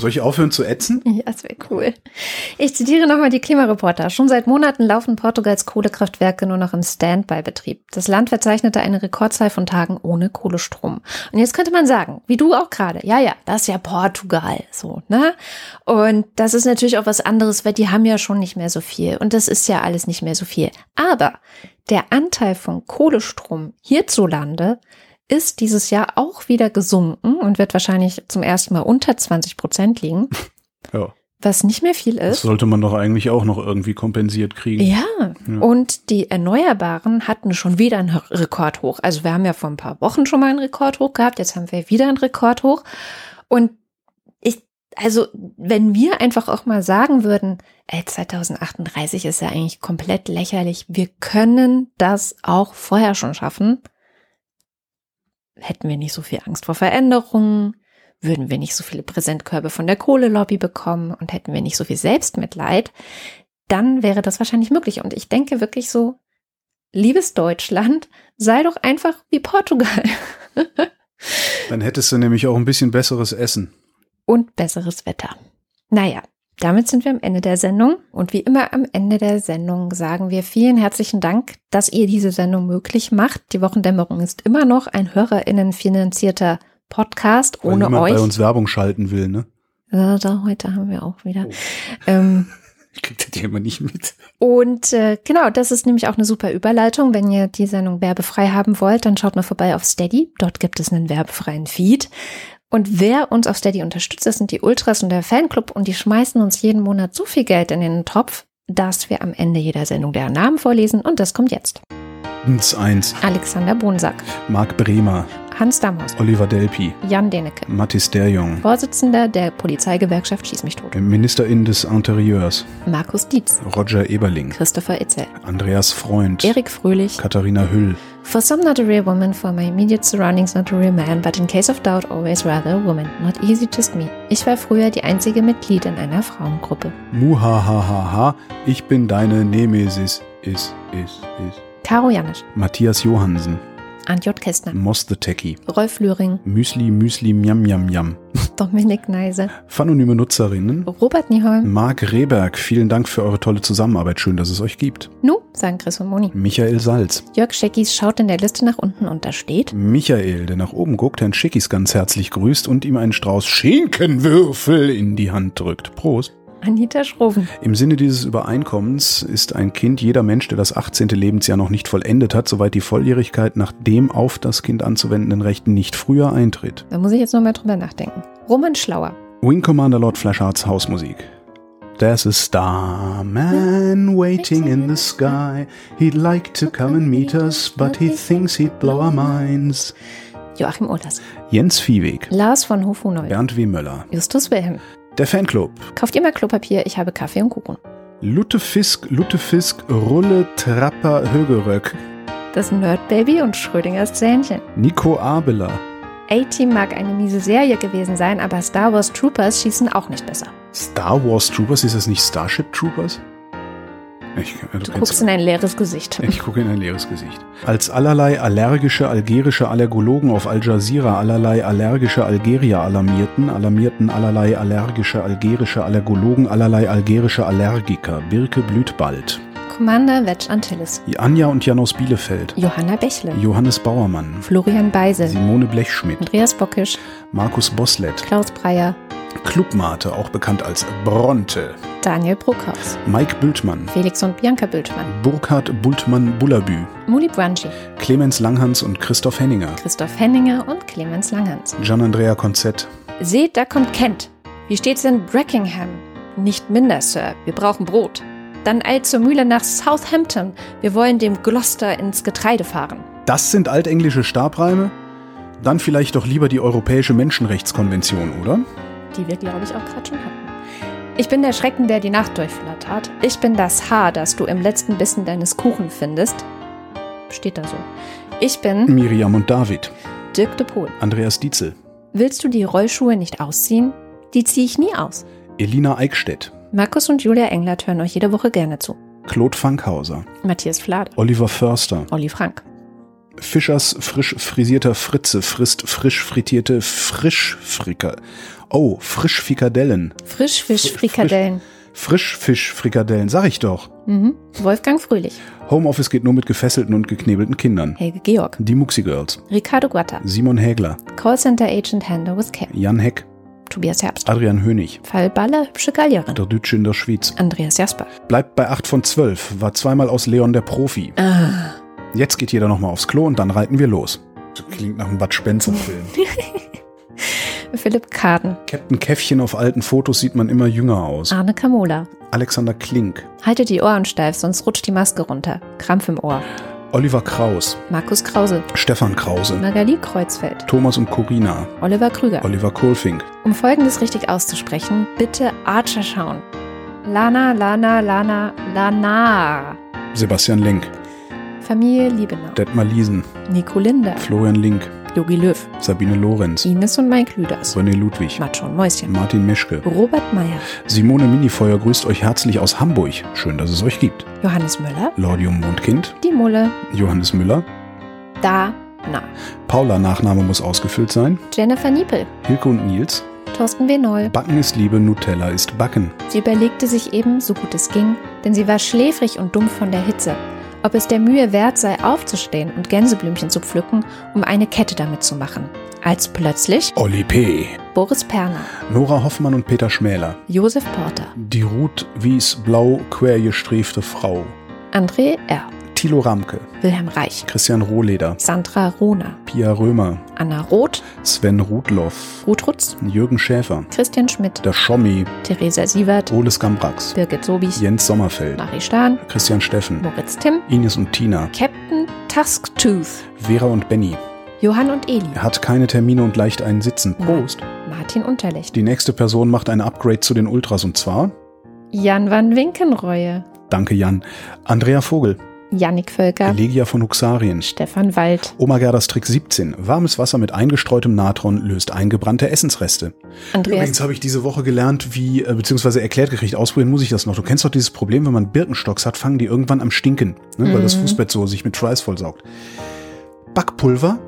Soll ich aufhören zu ätzen? Ja, das wäre cool. Ich zitiere nochmal die Klimareporter. Schon seit Monaten laufen Portugals Kohlekraftwerke nur noch im Standby-Betrieb. Das Land verzeichnete eine Rekordzahl von Tagen ohne Kohlestrom. Und jetzt könnte man sagen, wie du auch gerade, ja, ja, das ist ja Portugal, so, ne? Und das ist natürlich auch was anderes, weil die haben ja schon nicht mehr so viel. Und das ist ja alles nicht mehr so viel. Aber der Anteil von Kohlestrom hierzulande ist dieses Jahr auch wieder gesunken und wird wahrscheinlich zum ersten Mal unter 20 Prozent liegen. Ja. Was nicht mehr viel ist. Das sollte man doch eigentlich auch noch irgendwie kompensiert kriegen. Ja. ja. Und die Erneuerbaren hatten schon wieder einen Rekordhoch. Also wir haben ja vor ein paar Wochen schon mal einen Rekordhoch gehabt. Jetzt haben wir wieder einen Rekordhoch. Und ich, also wenn wir einfach auch mal sagen würden, ey, 2038 ist ja eigentlich komplett lächerlich. Wir können das auch vorher schon schaffen hätten wir nicht so viel Angst vor Veränderungen, würden wir nicht so viele Präsentkörbe von der Kohlelobby bekommen und hätten wir nicht so viel Selbstmitleid, dann wäre das wahrscheinlich möglich. Und ich denke wirklich so, liebes Deutschland, sei doch einfach wie Portugal. Dann hättest du nämlich auch ein bisschen besseres Essen. Und besseres Wetter. Naja, damit sind wir am Ende der Sendung. Und wie immer am Ende der Sendung sagen wir vielen herzlichen Dank, dass ihr diese Sendung möglich macht. Die Wochendämmerung ist immer noch ein HörerInnen finanzierter Podcast Weil ohne euch. bei uns Werbung schalten will, ne? Ja, da, heute haben wir auch wieder. Ähm, Ich krieg das hier immer nicht mit. und äh, genau, das ist nämlich auch eine super Überleitung. Wenn ihr die Sendung werbefrei haben wollt, dann schaut mal vorbei auf Steady. Dort gibt es einen werbefreien Feed. Und wer uns auf Steady unterstützt, das sind die Ultras und der Fanclub. Und die schmeißen uns jeden Monat so viel Geld in den Topf, dass wir am Ende jeder Sendung deren Namen vorlesen. Und das kommt jetzt. Ins eins. Alexander Bonsack, Marc Bremer, Hans Damhaus, Oliver Delpi, Jan Denecke, Mathis Derjong, Vorsitzender der Polizeigewerkschaft Schieß mich tot, Ministerin des Interieurs, Markus Dietz, Roger Eberling, Christopher Itzel, Andreas Freund, Erik Fröhlich, Katharina Hüll, For some, not a real woman. For my immediate surroundings, not a real man. But in case of doubt, always rather a woman. Not easy, just me. Ich war früher die einzige Mitglied in einer Frauengruppe. Muhahahaha, ich bin deine Nemesis, is, is, is. Caro Janisch, Matthias Johansen, Antjot Kästner, Moss the Techie, Rolf Lühring, Müsli, Müsli, Miam, Miam, Miam. Dominik Neise, Phanonyme Nutzerinnen, Robert Nieholm, Marc Rehberg, vielen Dank für eure tolle Zusammenarbeit. Schön, dass es euch gibt. Nu, sagen Chris und Moni. Michael Salz, Jörg Scheckis schaut in der Liste nach unten und da steht Michael, der nach oben guckt, Herrn Schickis ganz herzlich grüßt und ihm einen Strauß Schinkenwürfel in die Hand drückt. Prost. Anita Schroven, Im Sinne dieses Übereinkommens ist ein Kind jeder Mensch, der das 18. Lebensjahr noch nicht vollendet hat, soweit die Volljährigkeit nach dem auf das Kind anzuwendenden Rechten nicht früher eintritt. da muss ich jetzt nochmal drüber nachdenken. Roman Schlauer, Wing Commander Lord Flashhearts Hausmusik. There's a starman waiting in the sky. He'd like to come and meet us, but he thinks he'd blow our minds. Joachim Ohlers, Jens Viehweg, Lars von Hofunold, Bernd W. Möller, Justus Wilhelm. Der Fanclub, Kauft ihr mal Klopapier, ich habe Kaffee und Kuchen. Lutefisk, Lutefisk, Rulle, Trapper, Högeröck, Das Nerdbaby und Schrödingers Zähnchen. Nico Abeler, A-Team mag eine miese Serie gewesen sein, aber Star Wars Troopers schießen auch nicht besser. Star Wars Troopers, ist das nicht Starship Troopers? Ich, du Du guckst in ein leeres Gesicht. Ich gucke in ein leeres Gesicht. Als allerlei allergische algerische Allergologen auf Al Jazeera allerlei allergische Algerier alarmierten, alarmierten allerlei allergische algerische Allergologen allerlei algerische Allergiker. Birke blüht bald. Commander Vetch Antilles. Anja und Jan aus Bielefeld. Johanna Bächle. Johannes Bauermann. Florian Beise. Simone Blechschmidt. Andreas Bockisch. Markus Boslett. Klaus Breyer. Clubmate, auch bekannt als Bronte. Daniel Bruckhaus. Mike Bültmann. Felix und Bianca Bültmann. Burkhard Bultmann-Bullabü. Muli Branchi. Clemens Langhans und Christoph Henninger. Christoph Henninger und Clemens Langhans. Gian-Andrea Konzett. Seht, da kommt Kent. Wie steht's in Brackingham? Nicht minder, Sir. Wir brauchen Brot. Dann eilt zur Mühle nach Southampton. Wir wollen dem Gloucester ins Getreide fahren. Das sind altenglische Stabreime? Dann vielleicht doch lieber die Europäische Menschenrechtskonvention, oder? Die wir, glaube ich, auch gerade schon hatten. Ich bin der Schrecken, der die Nacht durchflattert. Ich bin das Haar, das du im letzten Bissen deines Kuchen findest. Steht da so. Ich bin Miriam und David. Dirk de Pohl. Andreas Dietzel. Willst du die Rollschuhe nicht ausziehen? Die ziehe ich nie aus. Elina Eickstedt. Markus und Julia Englert hören euch jede Woche gerne zu. Claude Fankhauser. Matthias Flade. Oliver Förster. Olli Frank. Fischers frisch frisierter Fritze frisst frisch frittierte Frischfricker. Oh, Frischfrikadellen. Frischfischfrikadellen. Frischfischfrikadellen, sag ich doch. Mhm. Wolfgang Fröhlich. Homeoffice geht nur mit gefesselten und geknebelten Kindern. Helge Georg. Die Muxi Girls. Ricardo Guatta. Simon Hägler. Callcenter Agent Handler with Care. Jan Heck. Tobias Herbst. Adrian Hönig. Fall Baller, hübsche Gallierin. Der Dütsch in der Schweiz. Andreas Jasper. Bleibt bei 8 von 12. War zweimal aus Leon der Profi. Ah. Jetzt geht jeder nochmal aufs Klo und dann reiten wir los. Das klingt nach einem Bud Spencer-Film. Philipp Kaden. Captain Käffchen auf alten Fotos sieht man immer jünger aus. Arne Kamola. Alexander Klink. Haltet die Ohren steif, sonst rutscht die Maske runter. Krampf im Ohr. Oliver Kraus. Markus Krause. Stefan Krause. Magali Kreuzfeld. Thomas und Corina. Oliver Krüger. Oliver Kohlfink. Um folgendes richtig auszusprechen, bitte Archer schauen. Lana, Lana, Lana, Lana. Sebastian Link. Familie Liebenau. Detmar Liesen. Nico Linder. Florian Link. Jogi Löw, Sabine Lorenz, Ines und Mike Lüders, René Ludwig, Matsch und Mäuschen, Martin Mischke, Robert Meyer, Simone Minifeuer grüßt euch herzlich aus Hamburg. Schön, dass es euch gibt. Johannes Müller, Lordium Mondkind, die Mulle, Johannes Müller, da, na, Paula Nachname muss ausgefüllt sein, Jennifer Niepel, Hilke und Nils, Thorsten W. Noll. Backen ist Liebe, Nutella ist Backen. Sie überlegte sich eben, so gut es ging, denn sie war schläfrig und dumm von der Hitze, ob es der Mühe wert sei, aufzustehen und Gänseblümchen zu pflücken, um eine Kette damit zu machen. Als plötzlich Olli P., Boris Perner, Nora Hoffmann und Peter Schmäler, Josef Porter, die Ruth Wies Blau quergesträfte Frau, André R., Thilo Ramke, Wilhelm Reich, Christian Rohleder, Sandra Rohner, Pia Römer, Anna Roth, Sven Rudloff, Ruth Rutz, Jürgen Schäfer, Christian Schmidt, der Schommi, Theresa Sievert, Ole Skambrax, Birgit Sobich, Jens Sommerfeld, Marie Stahn, Christian Steffen, Moritz Timm, Ines und Tina, Captain Tusktooth, Vera und Benny. Johann und Eli, Er hat keine Termine und leicht einen Sitzen. Prost. Martin Unterlicht, Die nächste Person macht ein Upgrade zu den Ultras und zwar, Jan van Winkenreue, danke Jan, Andrea Vogel, Jannik Völker, Elegia von Huxarien, Stefan Wald, Oma Gerdas Trick 17. Warmes Wasser mit eingestreutem Natron löst eingebrannte Essensreste. Andreas Übrigens habe ich diese Woche gelernt, wie, äh, beziehungsweise erklärt gekriegt, ausprobieren muss ich das noch. Du kennst doch dieses Problem, wenn man Birkenstocks hat, fangen die irgendwann am Stinken, ne, weil das Mhm. Fußbett so sich mit Schweiß vollsaugt. Backpulver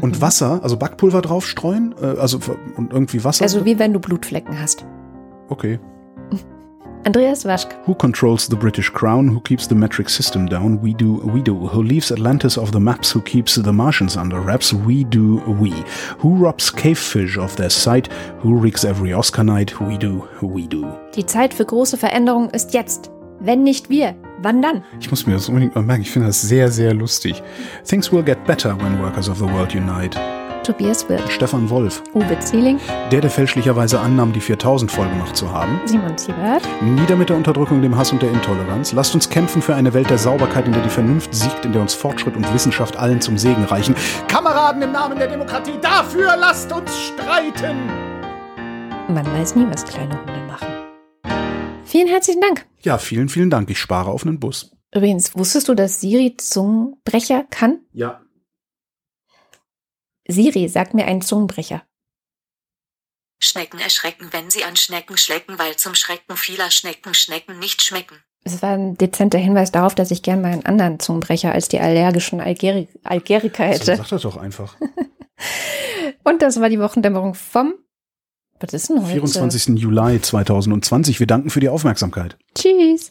und Wasser, also Backpulver draufstreuen, äh, also und irgendwie Wasser. Also wie wenn du Blutflecken hast. okay. Andreas Waschk, Who controls the British crown? Who keeps the metric system down? We do, we do. Who leaves Atlantis off the maps? Who keeps the Martians under wraps? We do, we. Who robs cavefish of their sight? Who rigs every Oscar night? We do, we do. die Zeit für große Veränderungen ist jetzt. Wenn nicht wir, wann dann? Ich muss mir das unbedingt mal merken. Ich finde das sehr, sehr lustig. Things will get better when workers of the world unite. Tobias Wirth, Stefan Wolf, Uwe Zieling, der, der fälschlicherweise annahm, die 4000-Folge noch zu haben. Simon Siebert, Nieder mit der Unterdrückung, dem Hass und der Intoleranz. Lasst uns kämpfen für eine Welt der Sauberkeit, in der die Vernunft siegt, in der uns Fortschritt und Wissenschaft allen zum Segen reichen. Kameraden im Namen der Demokratie, dafür lasst uns streiten! man weiß nie, was kleine Hunde machen. Vielen herzlichen Dank. Ja, vielen, vielen Dank. Ich spare auf einen Bus. Übrigens, wusstest du, dass Siri Zungenbrecher kann? Ja. Siri, sag mir einen Zungenbrecher. Schnecken erschrecken, wenn sie an Schnecken schlecken, weil zum Schrecken vieler Schnecken Schnecken nicht schmecken. Es war ein dezenter Hinweis darauf, dass ich gern mal einen anderen Zungenbrecher als die allergischen Algeri Algerika So, hätte. sag das doch einfach. Und das war die Wochendämmerung vom, was ist denn heute? 24. Juli 2020. Wir danken für die Aufmerksamkeit. Tschüss.